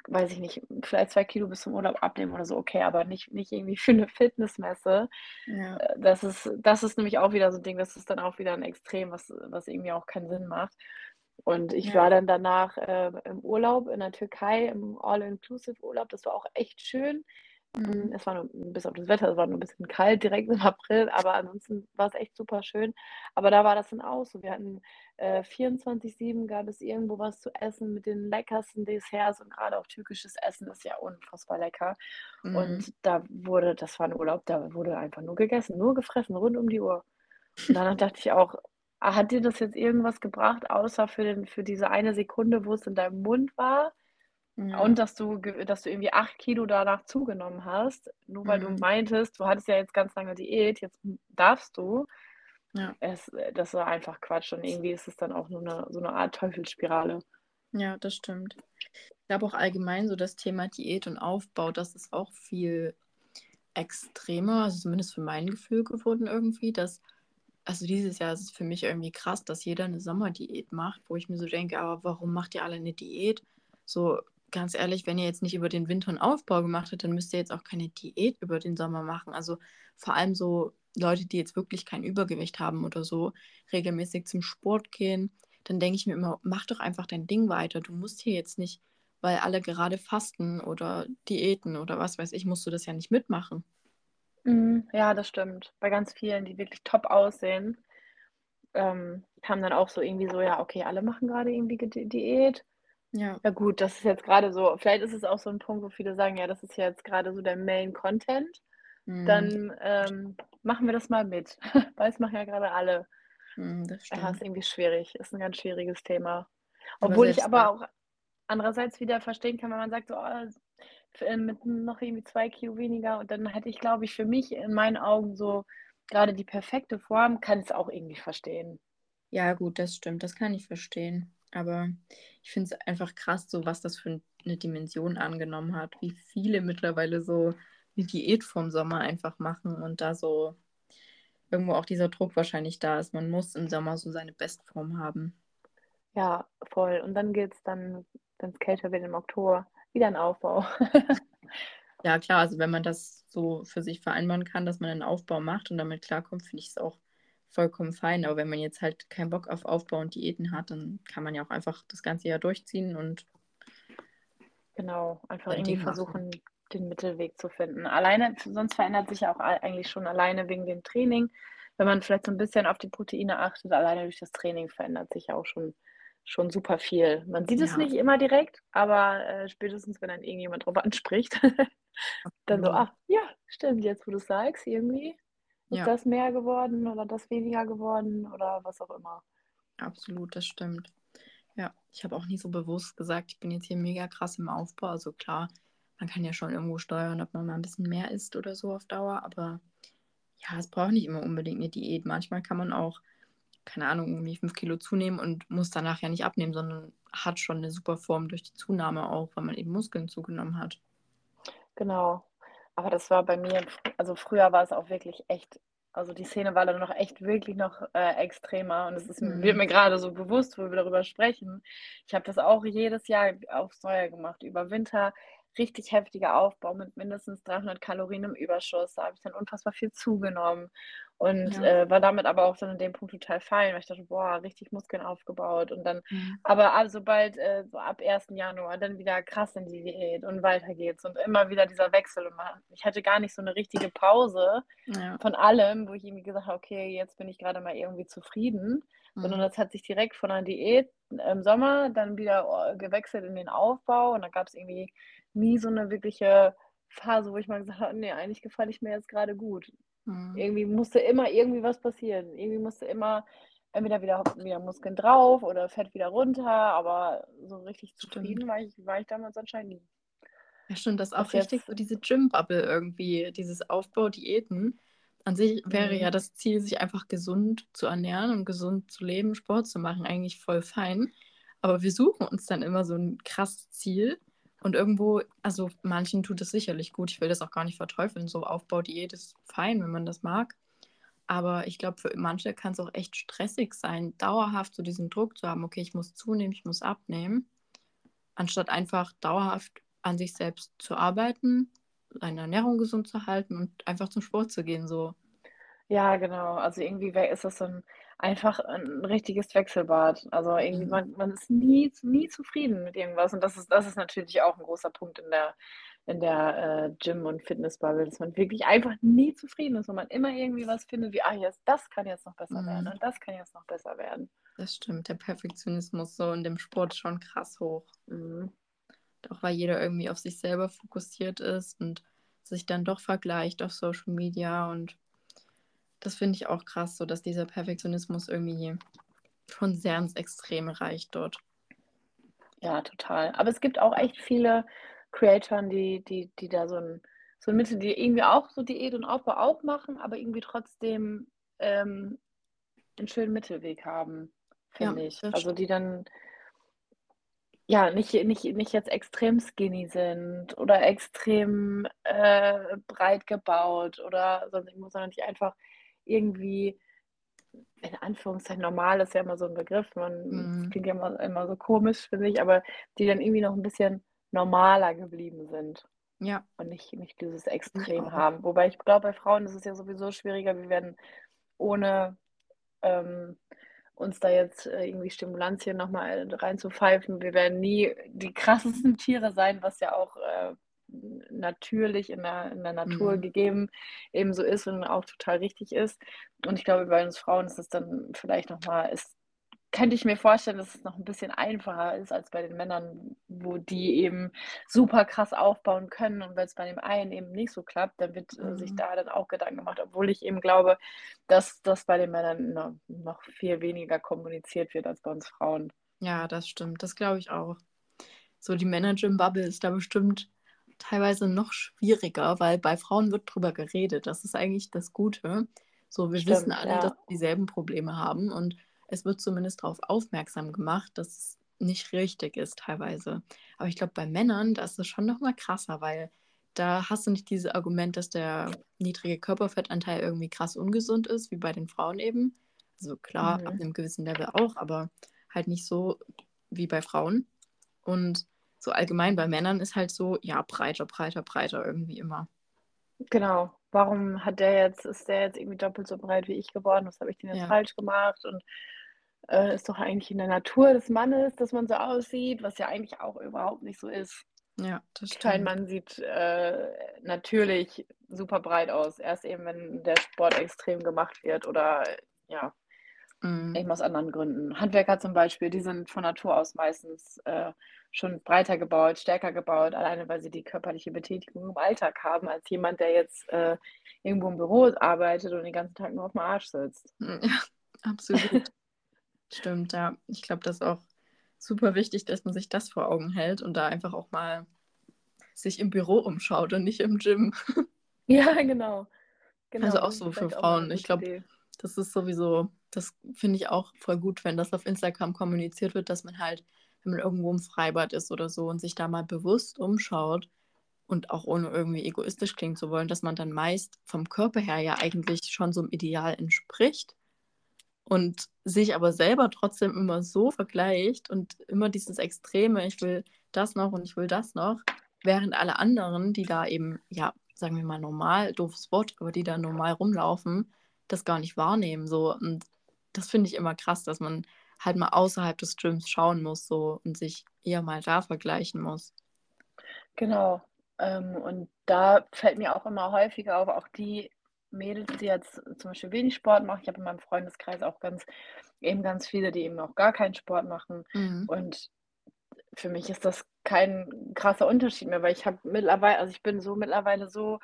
weiß ich nicht, vielleicht zwei Kilo bis zum Urlaub abnehmen oder so, okay, aber nicht, nicht irgendwie für eine Fitnessmesse. Ja. Äh, das, ist, das ist nämlich auch wieder so ein Ding, das ist dann auch wieder ein Extrem, was, was irgendwie auch keinen Sinn macht. Und ich ja. war dann danach äh, im Urlaub in der Türkei, im All-Inclusive-Urlaub. Das war auch echt schön. Mhm. Es war nur, bis auf das Wetter, es war nur ein bisschen kalt direkt im April, aber ansonsten war es echt super schön. Aber da war das dann auch so. Wir hatten äh, 24-7 gab es irgendwo was zu essen mit den leckersten Desserts und gerade auch türkisches Essen ist ja unfassbar lecker. Mhm. Und da wurde, das war ein Urlaub, da wurde einfach nur gegessen, nur gefressen, rund um die Uhr. Und danach dachte ich auch, hat dir das jetzt irgendwas gebracht, außer für den für diese eine Sekunde, wo es in deinem Mund war? Ja. Und dass du dass du irgendwie 8 Kilo danach zugenommen hast, nur weil du Mhm. meintest, du hattest ja jetzt ganz lange Diät, jetzt darfst du. Ja. Es äh, das war einfach Quatsch und irgendwie ist es dann auch nur 'ne so 'ne Art Teufelsspirale. Ja, das stimmt. Ich glaube auch allgemein so das Thema Diät und Aufbau, das ist auch viel extremer, also zumindest für mein Gefühl geworden irgendwie, dass also dieses Jahr ist es für mich irgendwie krass, dass jeder eine Sommerdiät macht, wo ich mir so denke: „Aber warum macht ihr alle eine Diät?“ So, ganz ehrlich, wenn ihr jetzt nicht über den Winter 'n Aufbau gemacht habt, dann müsst ihr jetzt auch keine Diät über den Sommer machen. Also, vor allem so Leute, die jetzt wirklich kein Übergewicht haben oder so, regelmäßig zum Sport gehen, dann denke ich mir immer: „Mach doch einfach dein Ding weiter. Du musst hier jetzt nicht, weil alle gerade fasten oder Diäten oder was weiß ich, musst du das ja nicht mitmachen.“ Mhm, ja, das stimmt. Bei ganz vielen, die wirklich top aussehen, ähm, kam dann auch so irgendwie so: „Ja, okay, alle machen grade irgendwie Diät.“ Ja. Ja gut, das ist jetzt grade so vielleicht ist es auch so 'n Punkt, wo viele sagen: „Ja, das ist ja jetzt grade so der Main Content. Mhm. Dann, ähm, machen wir das mal mit.“ Weil es machen ja grade alle. Mhm, das Ja, ist stimmt. irgendwie schwierig. Ist 'n ganz schwieriges Thema. Aber Obwohl ich selbst aber auch andererseits wieder verstehen kann, wenn man sagt so: „Oh, mit noch irgendwie 2 Kilo weniger“ und dann hätte ich, glaube ich, für mich in meinen Augen so grade die perfekte Form, kann ich's auch irgendwie verstehen. Ja gut, das stimmt, das kann ich verstehen. Aber ich finde es einfach krass, so was das für 'n 'ne Dimension angenommen hat, wie viele mittlerweile so 'ne Diät vorm Sommer einfach machen und da so irgendwo auch dieser Druck wahrscheinlich da ist. Man muss im Sommer so seine Bestform haben. Ja, voll. Und dann geht's dann, wenn's kälter wird im Oktober, wieder 'n Aufbau. Ja klar, also wenn man das so für sich vereinbaren kann, dass man 'nen Aufbau macht und damit klarkommt, finde ich es auch vollkommen fein. Aber wenn man jetzt halt keinen Bock auf Aufbau und Diäten hat, dann kann man ja auch einfach das ganze Jahr durchziehen und Genau, einfach irgendwie machen. versuchen, den Mittelweg zu finden. Alleine sonst verändert sich ja auch ei eigentlich schon alleine wegen dem Training. Wenn man vielleicht so 'n bisschen auf die Proteine achtet, alleine durch das Training verändert sich ja auch schon schon super viel. Man sieht es Ja. nicht immer direkt, aber, äh, spätestens, wenn einen irgendjemand drauf anspricht, dann so: Absolut. „Ah, ja, stimmt, jetzt wo du's sagst, irgendwie ist Ja. das mehr geworden oder das weniger geworden“ oder was auch immer. Absolut, das stimmt. Ja, ich habe auch nie so bewusst gesagt, ich bin jetzt hier mega krass im Aufbau. Also klar, man kann ja schon irgendwo steuern, ob man mal 'n bisschen mehr isst oder so auf Dauer, aber ja, es braucht nicht immer unbedingt 'ne Diät. Manchmal kann man auch, keine Ahnung, irgendwie 5 Kilo zunehmen und muss danach ja nicht abnehmen, sondern hat schon 'ne super Form durch die Zunahme auch, weil man eben Muskeln zugenommen hat. Genau. Aber das war bei mir also früher war es auch wirklich echt also die Szene war dann noch echt wirklich noch, äh, extremer und es ist wird Mhm. mir grade so bewusst, wo wir darüber sprechen. Ich habe das auch jedes Jahr aufs Neue gemacht. Über Winter richtig heftiger Aufbau mit mindestens 300 Kalorien im Überschuss. Da habe ich dann unfassbar viel zugenommen und, Ja. äh, war damit aber auch dann an dem Punkt total fein, weil ich dachte: „Boah, richtig Muskeln aufgebaut.“ Und dann Mhm. aber a sobald, äh, so ab 1. Januar dann wieder krass in die Diät und weiter geht's und immer wieder dieser Wechsel und ma ich hatte gar nicht so 'ne richtige Pause Ja. von allem, wo ich irgendwie gesagt habe: „Okay, jetzt bin ich grade mal irgendwie zufrieden“, sondern Mhm. das hat sich direkt von 'ner Diät im Sommer dann wieder, oh, gewechselt in den Aufbau und dann gab's irgendwie nie so 'ne wirkliche Phase, wo ich mal gesagt habe: „Ne, eigentlich gefalle ich mir jetzt grade gut.“ Mhm. Irgendwie musste immer irgendwie was passieren. Irgendwie musste immer entweder wieder wieder Muskeln drauf oder Fett wieder runter, aber so richtig zufrieden war ich war ich damals anscheinend nie. Ja, stimmt, das ist auch richtig jetzt so diese Gym-Bubble irgendwie, dieses Aufbau, Diäten. An sich wäre ja Mhm. das Ziel, sich einfach gesund zu ernähren und gesund zu leben, Sport zu machen, eigentlich voll fein. Aber wir suchen uns dann immer so 'n krasses Ziel und irgendwo also manchen tut es sicherlich gut. Ich will das auch gar nicht verteufeln. So Aufbau, Diät ist fein, wenn man das mag. Aber ich glaube, für manche kann's auch echt stressig sein, dauerhaft so diesen Druck zu haben: „Okay, ich muss zunehmen, ich muss abnehmen“, anstatt einfach dauerhaft an sich selbst zu arbeiten, seine Ernährung gesund zu halten und einfach zum Sport zu gehen so. Ja, genau. Also irgendwie ist das so 'n einfach 'n richtiges Wechselbad. Also irgendwie Mhm. man man ist nie nie zufrieden mit irgendwas und das ist das ist natürlich auch 'n großer Punkt in der in der, äh, Gym und Fitness-Bubble, dass man wirklich einfach nie zufrieden ist und man immer irgendwie was findet wie: „Ah, jetzt das kann jetzt noch besser werden Mhm. und das kann jetzt noch besser werden.“ Das stimmt, der Perfektionismus so in dem Sport schon krass hoch. Mhm. Auch weil jeder irgendwie auf sich selber fokussiert ist und sich dann doch vergleicht auf Social Media und Das finde ich auch krass, so dass dieser Perfektionismus irgendwie schon sehr ins Extreme reicht dort. Ja, total. Aber es gibt auch echt viele Creatoren, die, die, die da so ein, so ein Mittel, die irgendwie auch so Diät und Aufbau auch machen, aber irgendwie trotzdem ähm, einen schönen Mittelweg haben, finde ja, ich. Also die dann ja nicht, nicht, nicht jetzt extrem skinny sind oder extrem äh, breit gebaut oder sonst irgendwas, sondern die einfach irgendwie in Anführungszeichen normal ist ja immer so ein Begriff, man mhm. klingt ja immer, immer so komisch, finde ich, aber die dann irgendwie noch ein bisschen normaler geblieben sind. Ja. Und nicht, nicht dieses Extrem ja. haben. Wobei ich glaube, bei Frauen ist es ja sowieso schwieriger. Wir werden ohne ähm, uns da jetzt äh, irgendwie Stimulantien nochmal reinzupfeifen, wir werden nie die krassesten Tiere sein, was ja auch äh, natürlich in der, in der Natur mhm. gegeben eben so ist und auch total richtig ist. Und ich glaube, bei uns Frauen ist es dann vielleicht nochmal, ist könnte ich mir vorstellen, dass es noch ein bisschen einfacher ist als bei den Männern, wo die eben super krass aufbauen können. Und wenn es bei dem einen eben nicht so klappt, dann wird mhm. sich da dann auch Gedanken gemacht, obwohl ich eben glaube, dass das bei den Männern noch viel weniger kommuniziert wird als bei uns Frauen. Ja, das stimmt. Das glaube ich auch. So die Manager-Bubble ist da bestimmt teilweise noch schwieriger, weil bei Frauen wird drüber geredet. Das ist eigentlich das Gute. So, wir stimmt, wissen alle, ja. dass wir dieselben Probleme haben und es wird zumindest darauf aufmerksam gemacht, dass es nicht richtig ist teilweise. Aber ich glaube, bei Männern, da ist es schon noch mal krasser, weil da hast du nicht dieses Argument, dass der niedrige Körperfettanteil irgendwie krass ungesund ist, wie bei den Frauen eben. Also klar, mhm. ab einem gewissen Level auch, aber halt nicht so wie bei Frauen. Und so allgemein bei Männern ist halt so, ja, breiter, breiter, breiter irgendwie immer. Genau. Warum hat der jetzt, ist der jetzt irgendwie doppelt so breit wie ich geworden? Was habe ich denn jetzt ja. falsch gemacht? Und äh, ist doch eigentlich in der Natur des Mannes, dass man so aussieht, was ja eigentlich auch überhaupt nicht so ist. Ja, das stimmt. Kein Mann sieht äh, natürlich super breit aus. Erst eben, wenn der Sport extrem gemacht wird oder ja, mhm. eben aus anderen Gründen. Handwerker zum Beispiel, die sind von Natur aus meistens äh, schon breiter gebaut, stärker gebaut, alleine weil sie die körperliche Betätigung im Alltag haben, als jemand, der jetzt äh, irgendwo im Büro arbeitet und den ganzen Tag nur auf dem Arsch sitzt. Ja, absolut. Stimmt, ja. Ich glaube, das ist auch super wichtig, dass man sich das vor Augen hält und da einfach auch mal sich im Büro umschaut und nicht im Gym. Ja, genau. genau also auch so für Frauen. Ich glaube, das ist sowieso, das finde ich auch voll gut, wenn das auf Instagram kommuniziert wird, dass man halt, wenn man irgendwo im Freibad ist oder so und sich da mal bewusst umschaut und auch ohne irgendwie egoistisch klingen zu wollen, dass man dann meist vom Körper her ja eigentlich schon so einem Ideal entspricht und sich aber selber trotzdem immer so vergleicht und immer dieses Extreme, ich will das noch und ich will das noch, während alle anderen, die da eben, ja, sagen wir mal normal, doofes Wort, aber die da normal rumlaufen, das gar nicht wahrnehmen. So. Und das finde ich immer krass, dass man halt mal außerhalb des Gyms schauen muss so und sich eher mal da vergleichen muss. Genau. Ähm, und da fällt mir auch immer häufiger auf, auch die Mädels, die jetzt zum Beispiel wenig Sport machen. Ich habe in meinem Freundeskreis auch ganz, eben ganz viele, die eben auch gar keinen Sport machen. Mhm. Und für mich ist das kein krasser Unterschied mehr, weil ich habe mittlerweile, also ich bin so mittlerweile so,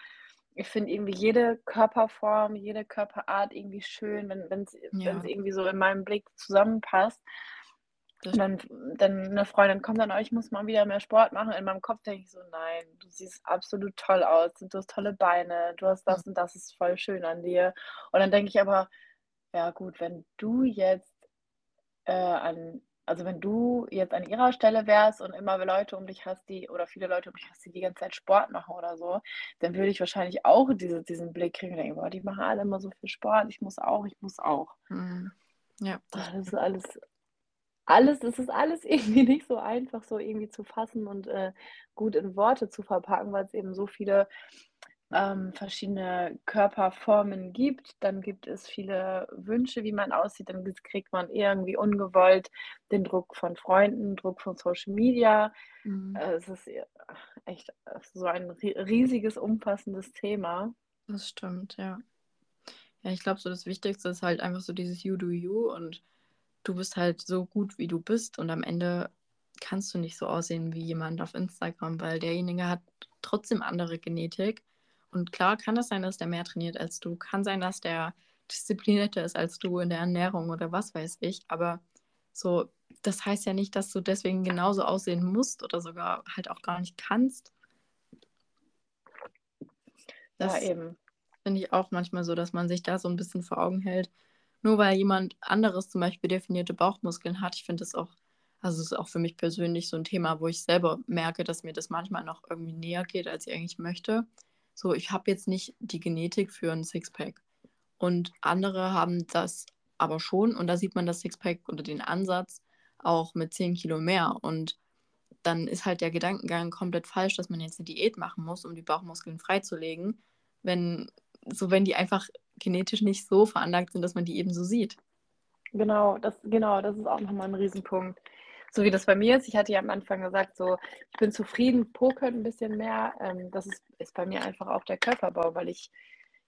ich finde irgendwie jede Körperform, jede Körperart irgendwie schön, wenn es ja. irgendwie so in meinem Blick zusammenpasst. Und dann, dann eine Freundin kommt dann, oh, ich muss mal wieder mehr Sport machen. In meinem Kopf denke ich so, nein, du siehst absolut toll aus, du hast tolle Beine, du hast das und das ist voll schön an dir. Und dann denke ich aber, ja gut, wenn du jetzt äh, an, also wenn du jetzt an ihrer Stelle wärst und immer Leute um dich hast, die, oder viele Leute um dich hast, die die ganze Zeit Sport machen oder so, dann würde ich wahrscheinlich auch diese, diesen Blick kriegen und denken, boah, die machen alle immer so viel Sport, ich muss auch, ich muss auch. Mhm. Ja. Das ist alles alles, es ist alles irgendwie nicht so einfach, so irgendwie zu fassen und äh, gut in Worte zu verpacken, weil es eben so viele ähm, verschiedene Körperformen gibt. Dann gibt es viele Wünsche, wie man aussieht. Dann kriegt man irgendwie ungewollt den Druck von Freunden, Druck von Social Media. Mhm. Äh, es ist echt so ein riesiges, umfassendes Thema. Das stimmt, ja. Ja, ich glaube, so das Wichtigste ist halt einfach so dieses You do you und du bist halt so gut, wie du bist und am Ende kannst du nicht so aussehen wie jemand auf Instagram, weil derjenige hat trotzdem andere Genetik. Und klar kann es sein, dass der mehr trainiert als du. Kann sein, dass der disziplinierter ist als du in der Ernährung oder was weiß ich. Aber so, das heißt ja nicht, dass du deswegen genauso aussehen musst oder sogar halt auch gar nicht kannst. Das ja, eben. Finde ich auch manchmal so, dass man sich da so ein bisschen vor Augen hält. Nur weil jemand anderes zum Beispiel definierte Bauchmuskeln hat, ich finde das auch, also es ist auch für mich persönlich so ein Thema, wo ich selber merke, dass mir das manchmal noch irgendwie näher geht, als ich eigentlich möchte. So, ich habe jetzt nicht die Genetik für ein Sixpack. Und andere haben das aber schon. Und da sieht man das Sixpack oder den Ansatz auch mit 10 Kilo mehr. Und dann ist halt der Gedankengang komplett falsch, dass man jetzt eine Diät machen muss, um die Bauchmuskeln freizulegen, wenn so wenn die einfach genetisch nicht so veranlagt sind, dass man die eben so sieht. Genau, das, genau, das ist auch nochmal ein Riesenpunkt. So wie das bei mir ist, ich hatte ja am Anfang gesagt, so ich bin zufrieden, Po könnte ein bisschen mehr. Ähm, das ist, ist bei mir einfach auch der Körperbau, weil ich,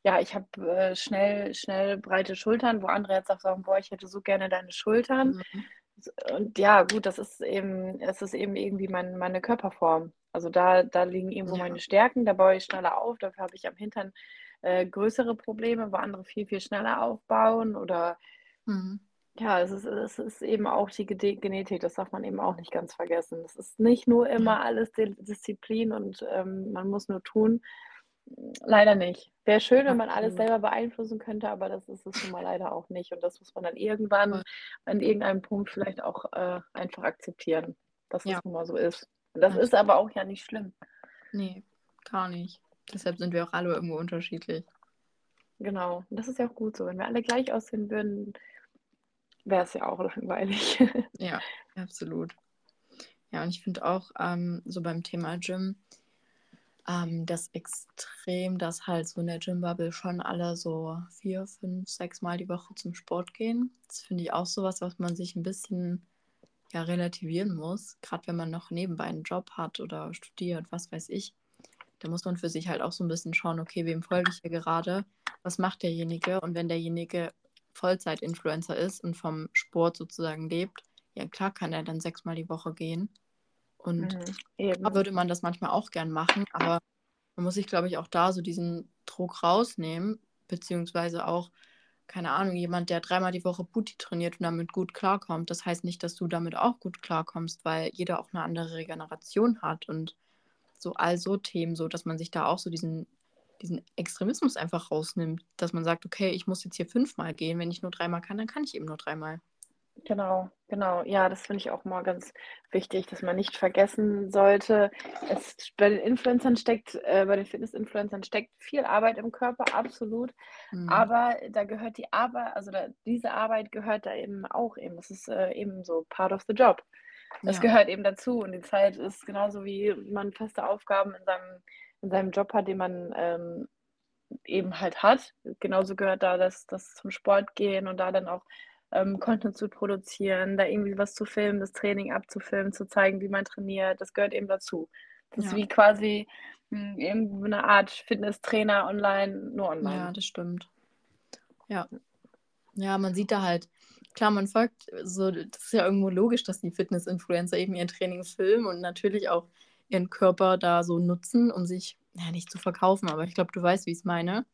ja, ich habe äh, schnell, schnell breite Schultern, wo andere jetzt auch sagen, boah, ich hätte so gerne deine Schultern. Mhm. Und ja, gut, das ist eben, es ist eben irgendwie mein, meine Körperform. Also da, da liegen irgendwo ja. meine Stärken, da baue ich schneller auf, dafür habe ich am Hintern äh, größere Probleme, wo andere viel, viel schneller aufbauen oder mhm. Ja, es ist, es ist eben auch die Genetik, das darf man eben auch nicht ganz vergessen. Es ist nicht nur immer alles Disziplin und ähm, man muss nur tun. Leider nicht. Wäre schön, wenn man alles selber beeinflussen könnte, aber das ist es nun mal leider auch nicht. Und das muss man dann irgendwann an irgendeinem Punkt vielleicht auch äh, einfach akzeptieren, dass ja. es nun mal so ist. Und das ist aber auch ja nicht schlimm. Nee, gar nicht. Deshalb sind wir auch alle irgendwo unterschiedlich. Genau. Und das ist ja auch gut so. Wenn wir alle gleich aussehen würden, wäre es ja auch langweilig. ja, absolut. Ja, und ich finde auch ähm, so beim Thema Gym, ähm, das extrem, dass halt so in der Gym-Bubble schon alle so vier, fünf, sechs Mal die Woche zum Sport gehen. Das finde ich auch so was, was man sich ein bisschen ja, relativieren muss. Gerade wenn man noch nebenbei einen Job hat oder studiert, was weiß ich. Da muss man für sich halt auch so ein bisschen schauen, okay, wem folge ich hier gerade? Was macht derjenige? Und wenn derjenige Vollzeit-Influencer ist und vom Sport sozusagen lebt, ja klar kann er dann sechsmal die Woche gehen. Und mhm, da würde man das manchmal auch gern machen, aber man muss sich, glaube ich, auch da so diesen Druck rausnehmen, beziehungsweise auch, keine Ahnung, jemand, der dreimal die Woche Booty trainiert und damit gut klarkommt. Das heißt nicht, dass du damit auch gut klarkommst, weil jeder auch eine andere Regeneration hat und so all so Themen, so dass man sich da auch so diesen, diesen Extremismus einfach rausnimmt, dass man sagt, okay, ich muss jetzt hier fünfmal gehen, wenn ich nur dreimal kann, dann kann ich eben nur dreimal. Genau, genau. Ja, das finde ich auch mal ganz wichtig, dass man nicht vergessen sollte. Es, bei den Influencern steckt, äh, bei den Fitness-Influencern steckt viel Arbeit im Körper, absolut. Mhm. Aber da gehört die Arbeit, also da, diese Arbeit gehört da eben auch eben. Das ist äh, eben so part of the job. Das ja. gehört eben dazu. Und die Zeit ist genauso wie man feste Aufgaben in seinem, in seinem Job hat, den man ähm, eben halt hat. Genauso gehört da das, das zum Sport gehen und da dann auch ähm, Content zu produzieren, da irgendwie was zu filmen, das Training abzufilmen, zu zeigen, wie man trainiert. Das gehört eben dazu. Das ja. ist wie quasi mh, hm, eine Art Fitnesstrainer online, nur online. Ja, das stimmt. Ja. Ja, man sieht da halt, klar, man folgt so, das ist ja irgendwo logisch, dass die Fitness-Influencer eben ihr Training filmen und natürlich auch ihren Körper da so nutzen, um sich, ja, nicht zu verkaufen, aber ich glaube, du weißt, wie ich es meine.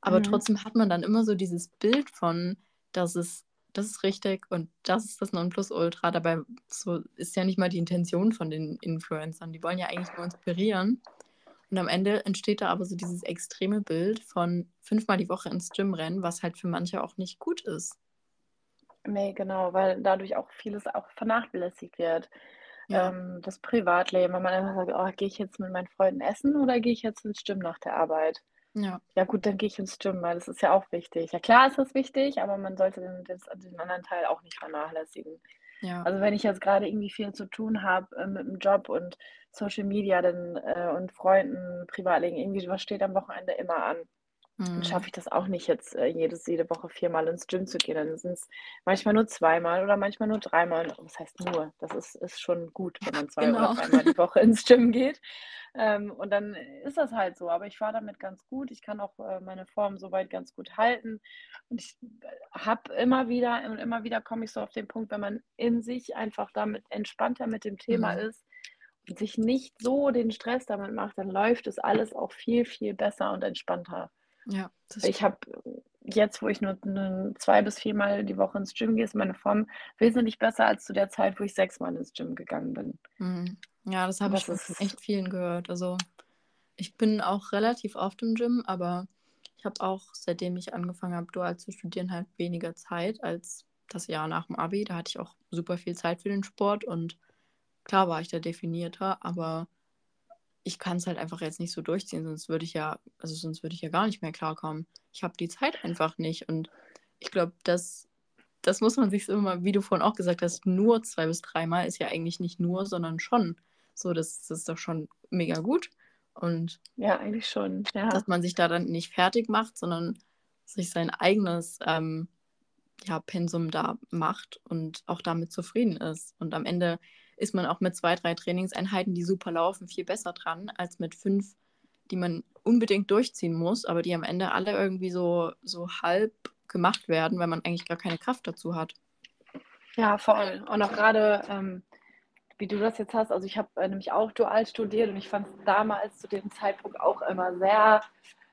Aber mhm. trotzdem hat man dann immer so dieses Bild von, dass es, das ist richtig und das ist das Nonplusultra. Dabei so ist ja nicht mal die Intention von den Influencern. Die wollen ja eigentlich nur inspirieren. Und am Ende entsteht da aber so dieses extreme Bild von fünfmal die Woche ins Gym rennen, was halt für manche auch nicht gut ist. Nee, genau, weil dadurch auch vieles auch vernachlässigt wird. Ja. Ähm, das Privatleben, wenn man einfach sagt, oh, gehe ich jetzt mit meinen Freunden essen oder gehe ich jetzt ins Gym nach der Arbeit? Ja. Ja, gut, dann gehe ich ins Gym, weil das ist ja auch wichtig. Ja, klar ist das wichtig, aber man sollte den, den, den anderen Teil auch nicht vernachlässigen. Ja. Also wenn ich jetzt gerade irgendwie viel zu tun habe äh, mit dem Job und Social Media dann, äh, und Freunden, Privatleben, irgendwie was steht am Wochenende immer an. Dann mhm. schaffe ich das auch nicht, jetzt äh, jedes, jede Woche viermal ins Gym zu gehen. Dann sind es manchmal nur zweimal oder manchmal nur dreimal. Was heißt nur? Das ist, ist schon gut, wenn man zwei genau. oder dreimal die Woche ins Gym geht. Ähm, und dann ist das halt so. Aber ich fahre damit ganz gut. Ich kann auch äh, meine Form soweit ganz gut halten. Und ich äh, habe immer wieder und immer wieder komme ich so auf den Punkt, wenn man in sich einfach damit entspannter mit dem Thema mhm. ist und sich nicht so den Stress damit macht, dann läuft es alles auch viel, viel besser und entspannter. Ja, ich habe jetzt, wo ich nur, zwei bis viermal die Woche ins Gym gehe, ist meine Form wesentlich besser als zu der Zeit, wo ich sechsmal ins Gym gegangen bin. Mhm. Ja, das habe ich von echt vielen gehört. Also ich bin auch relativ oft im Gym, aber ich habe auch, seitdem ich angefangen habe, dual zu studieren, halt weniger Zeit als das Jahr nach dem Abi. Da hatte ich auch super viel Zeit für den Sport und klar war ich da definierter, aber ich kann es halt einfach jetzt nicht so durchziehen, sonst würde ich ja, also sonst würde ich ja gar nicht mehr klarkommen. Ich habe die Zeit einfach nicht und ich glaube, das, das muss man sich immer, wie du vorhin auch gesagt hast, nur zwei bis dreimal ist ja eigentlich nicht nur, sondern schon. So, das, das ist doch schon mega gut. Und ja, eigentlich schon. Ja. Dass man sich da dann nicht fertig macht, sondern sich sein eigenes ähm, ja, Pensum da macht und auch damit zufrieden ist. Und am Ende ist man auch mit zwei, drei Trainingseinheiten, die super laufen, viel besser dran, als mit fünf, die man unbedingt durchziehen muss, aber die am Ende alle irgendwie so, so halb gemacht werden, weil man eigentlich gar keine Kraft dazu hat. Ja, voll. Und auch gerade, ähm, wie du das jetzt hast, also ich habe äh, nämlich auch dual studiert und ich fand es damals zu dem Zeitpunkt auch immer sehr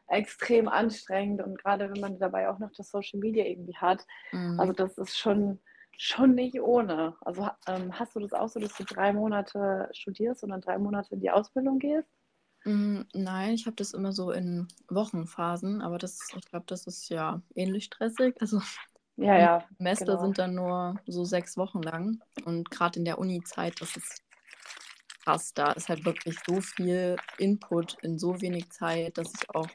extrem anstrengend und gerade wenn man dabei auch noch das Social Media irgendwie hat, mhm. also das ist schon schon nicht ohne. Also ähm, hast du das auch so, dass du drei Monate studierst und dann drei Monate in die Ausbildung gehst? Mm, nein, ich habe das immer so in Wochenphasen, aber das, ich glaube, das ist ja ähnlich stressig. Also ja, ja. Semester genau. sind dann nur so sechs Wochen lang. Und gerade in der Uni-Zeit, das ist krass. Da ist halt wirklich so viel Input in so wenig Zeit, dass ich auch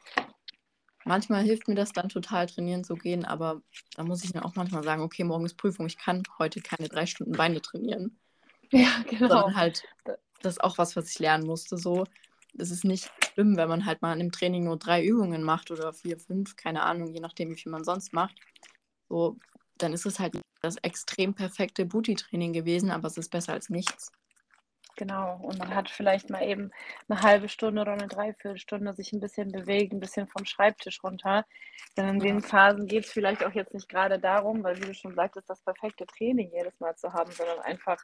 manchmal hilft mir das dann total, trainieren zu gehen, aber da muss ich dann auch manchmal sagen, okay, morgen ist Prüfung, ich kann heute keine drei Stunden Beine trainieren. Ja, genau. Sondern halt, das ist auch was, was ich lernen musste. So, es ist nicht schlimm, wenn man halt mal im Training nur drei Übungen macht oder vier, fünf, keine Ahnung, je nachdem, wie viel man sonst macht. So, dann ist es halt das extrem perfekte Booty-Training gewesen, aber es ist besser als nichts. Genau, und man hat vielleicht mal eben eine halbe Stunde oder eine Dreiviertelstunde sich ein bisschen bewegt, ein bisschen vom Schreibtisch runter. Denn in den Phasen geht es vielleicht auch jetzt nicht gerade darum, weil wie du schon sagtest, das perfekte Training jedes Mal zu haben, sondern einfach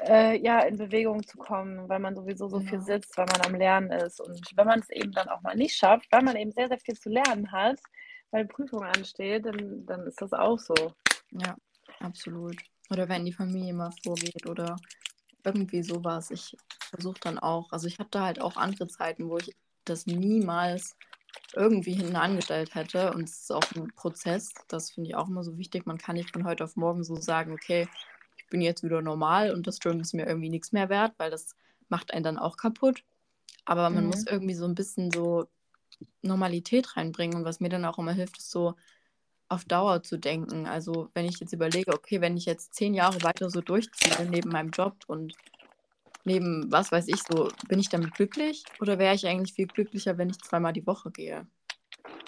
äh, ja, in Bewegung zu kommen, weil man sowieso so viel genau. sitzt, weil man am Lernen ist. Und wenn man es eben dann auch mal nicht schafft, weil man eben sehr, sehr viel zu lernen hat, weil Prüfung ansteht, dann, dann ist das auch so. Ja, absolut. Oder wenn die Familie mal vorgeht oder irgendwie sowas. Ich versuche dann auch, also ich hatte halt auch andere Zeiten, wo ich das niemals irgendwie hinten angestellt hätte. Und es ist auch ein Prozess, das finde ich auch immer so wichtig. Man kann nicht von heute auf morgen so sagen, okay, ich bin jetzt wieder normal und das Gym ist mir irgendwie nichts mehr wert, weil das macht einen dann auch kaputt. Aber man mhm. muss irgendwie so ein bisschen so Normalität reinbringen. Und was mir dann auch immer hilft, ist so auf Dauer zu denken. Also wenn ich jetzt überlege, okay, wenn ich jetzt zehn Jahre weiter so durchziehe neben meinem Job und neben, was weiß ich, so, bin ich damit glücklich oder wäre ich eigentlich viel glücklicher, wenn ich zweimal die Woche gehe?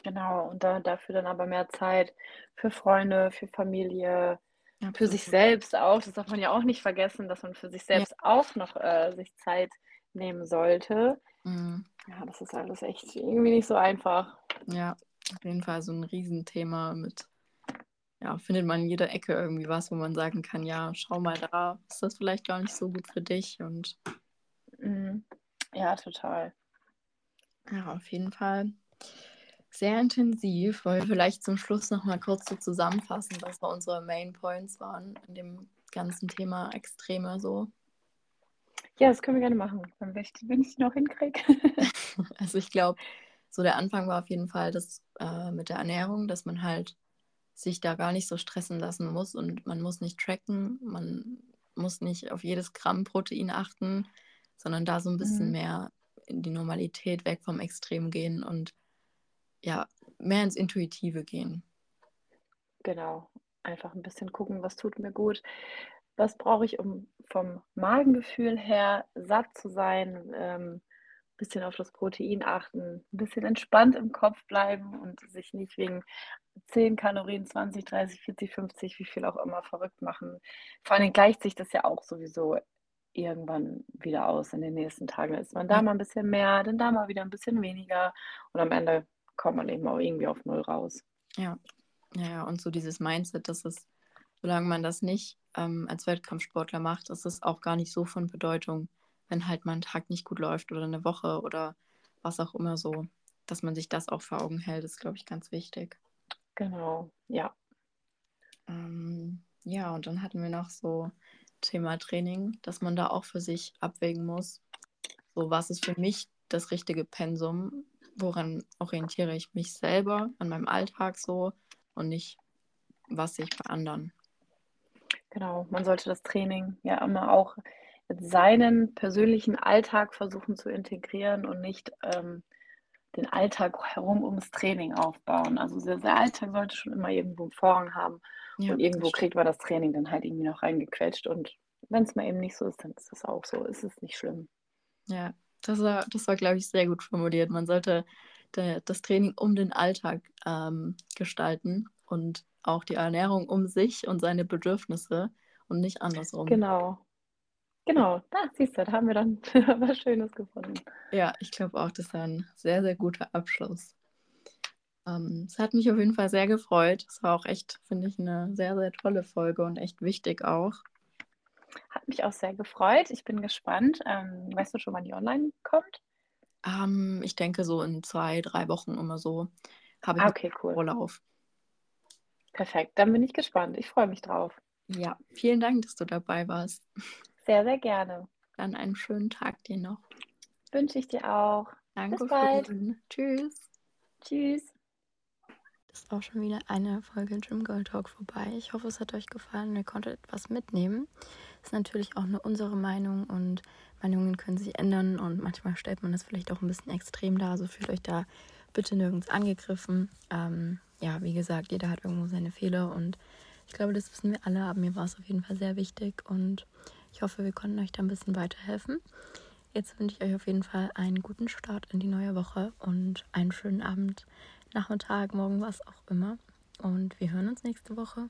Genau, und da, dafür dann aber mehr Zeit für Freunde, für Familie, ja, für sich selbst auch. Das darf man ja auch nicht vergessen, dass man für sich selbst ja. auch noch äh, sich Zeit nehmen sollte. Mhm. Ja, das ist alles echt irgendwie nicht so einfach. Ja, auf jeden Fall so ein Riesenthema mit, ja, findet man in jeder Ecke irgendwie was, wo man sagen kann, ja, schau mal da, ist das vielleicht gar nicht so gut für dich und mhm. ja, total. Ja, auf jeden Fall sehr intensiv. Wollen wir vielleicht zum Schluss noch mal kurz so zusammenfassen, was so unsere Main Points waren in dem ganzen Thema Extreme so? Ja, das können wir gerne machen, wenn ich, wenn ich noch hinkriege. also ich glaube, so der Anfang war auf jeden Fall das äh, mit der Ernährung, dass man halt sich da gar nicht so stressen lassen muss und man muss nicht tracken, man muss nicht auf jedes Gramm Protein achten, sondern da so ein bisschen mhm. mehr in die Normalität weg vom Extrem gehen und ja, mehr ins Intuitive gehen. Genau, einfach ein bisschen gucken, was tut mir gut, was brauche ich, um vom Magengefühl her satt zu sein, ähm, bisschen auf das Protein achten, ein bisschen entspannt im Kopf bleiben und sich nicht wegen 10 Kalorien, 20, 30, 40, 50, wie viel auch immer verrückt machen. Vor allem gleicht sich das ja auch sowieso irgendwann wieder aus in den nächsten Tagen. Ist man da mal ein bisschen mehr, dann da mal wieder ein bisschen weniger und am Ende kommt man eben auch irgendwie auf Null raus. Ja, ja, und so dieses Mindset, dass es, solange man das nicht ähm, als Wettkampfsportler macht, ist es auch gar nicht so von Bedeutung wenn halt mal ein Tag nicht gut läuft oder eine Woche oder was auch immer so, dass man sich das auch vor Augen hält, ist, glaube ich, ganz wichtig. Genau, ja. Ähm, ja, und dann hatten wir noch so Thema Training, dass man da auch für sich abwägen muss. So, was ist für mich das richtige Pensum? Woran orientiere ich mich selber an meinem Alltag so und nicht, was ich bei anderen. Genau, man sollte das Training ja immer auch seinen persönlichen Alltag versuchen zu integrieren und nicht ähm, den Alltag herum ums Training aufbauen. Also der, der Alltag sollte schon immer irgendwo einen Vorrang haben Ja, und irgendwo kriegt man das Training dann halt irgendwie noch reingequetscht und wenn es mal eben nicht so ist, dann ist es auch so. Es ist nicht schlimm. Ja, das war, das war, glaube ich, sehr gut formuliert. Man sollte de, das Training um den Alltag ähm, gestalten und auch die Ernährung um sich und seine Bedürfnisse und nicht andersrum. Genau. Genau, da siehst du, da haben wir dann was Schönes gefunden. Ja, ich glaube auch, das war ein sehr, sehr guter Abschluss. Ähm, es hat mich auf jeden Fall sehr gefreut. Es war auch echt, finde ich, eine sehr, sehr tolle Folge und echt wichtig auch. Hat mich auch sehr gefreut. Ich bin gespannt. Ähm, weißt du schon, wann die online kommt? Ähm, ich denke, so in zwei, drei Wochen immer so habe ich Ah, okay, cool. Urlaub. Perfekt. Dann bin ich gespannt. Ich freue mich drauf. Ja, vielen Dank, dass du dabei warst. Sehr, sehr gerne. Dann einen schönen Tag dir noch. Wünsche ich dir auch. Danke. bald. Tschüss. Tschüss. Das ist auch schon wieder eine Folge Gym Girl Talk vorbei. Ich hoffe, es hat euch gefallen und ihr konntet etwas mitnehmen. Das ist natürlich auch nur unsere Meinung und Meinungen können sich ändern und manchmal stellt man das vielleicht auch ein bisschen extrem dar. Also fühlt euch da bitte nirgends angegriffen. Ähm, ja, wie gesagt, jeder hat irgendwo seine Fehler und ich glaube, das wissen wir alle, aber mir war es auf jeden Fall sehr wichtig und ich hoffe, wir konnten euch da ein bisschen weiterhelfen. Jetzt wünsche ich euch auf jeden Fall einen guten Start in die neue Woche und einen schönen Abend, Nachmittag, morgen, was auch immer. Und wir hören uns nächste Woche.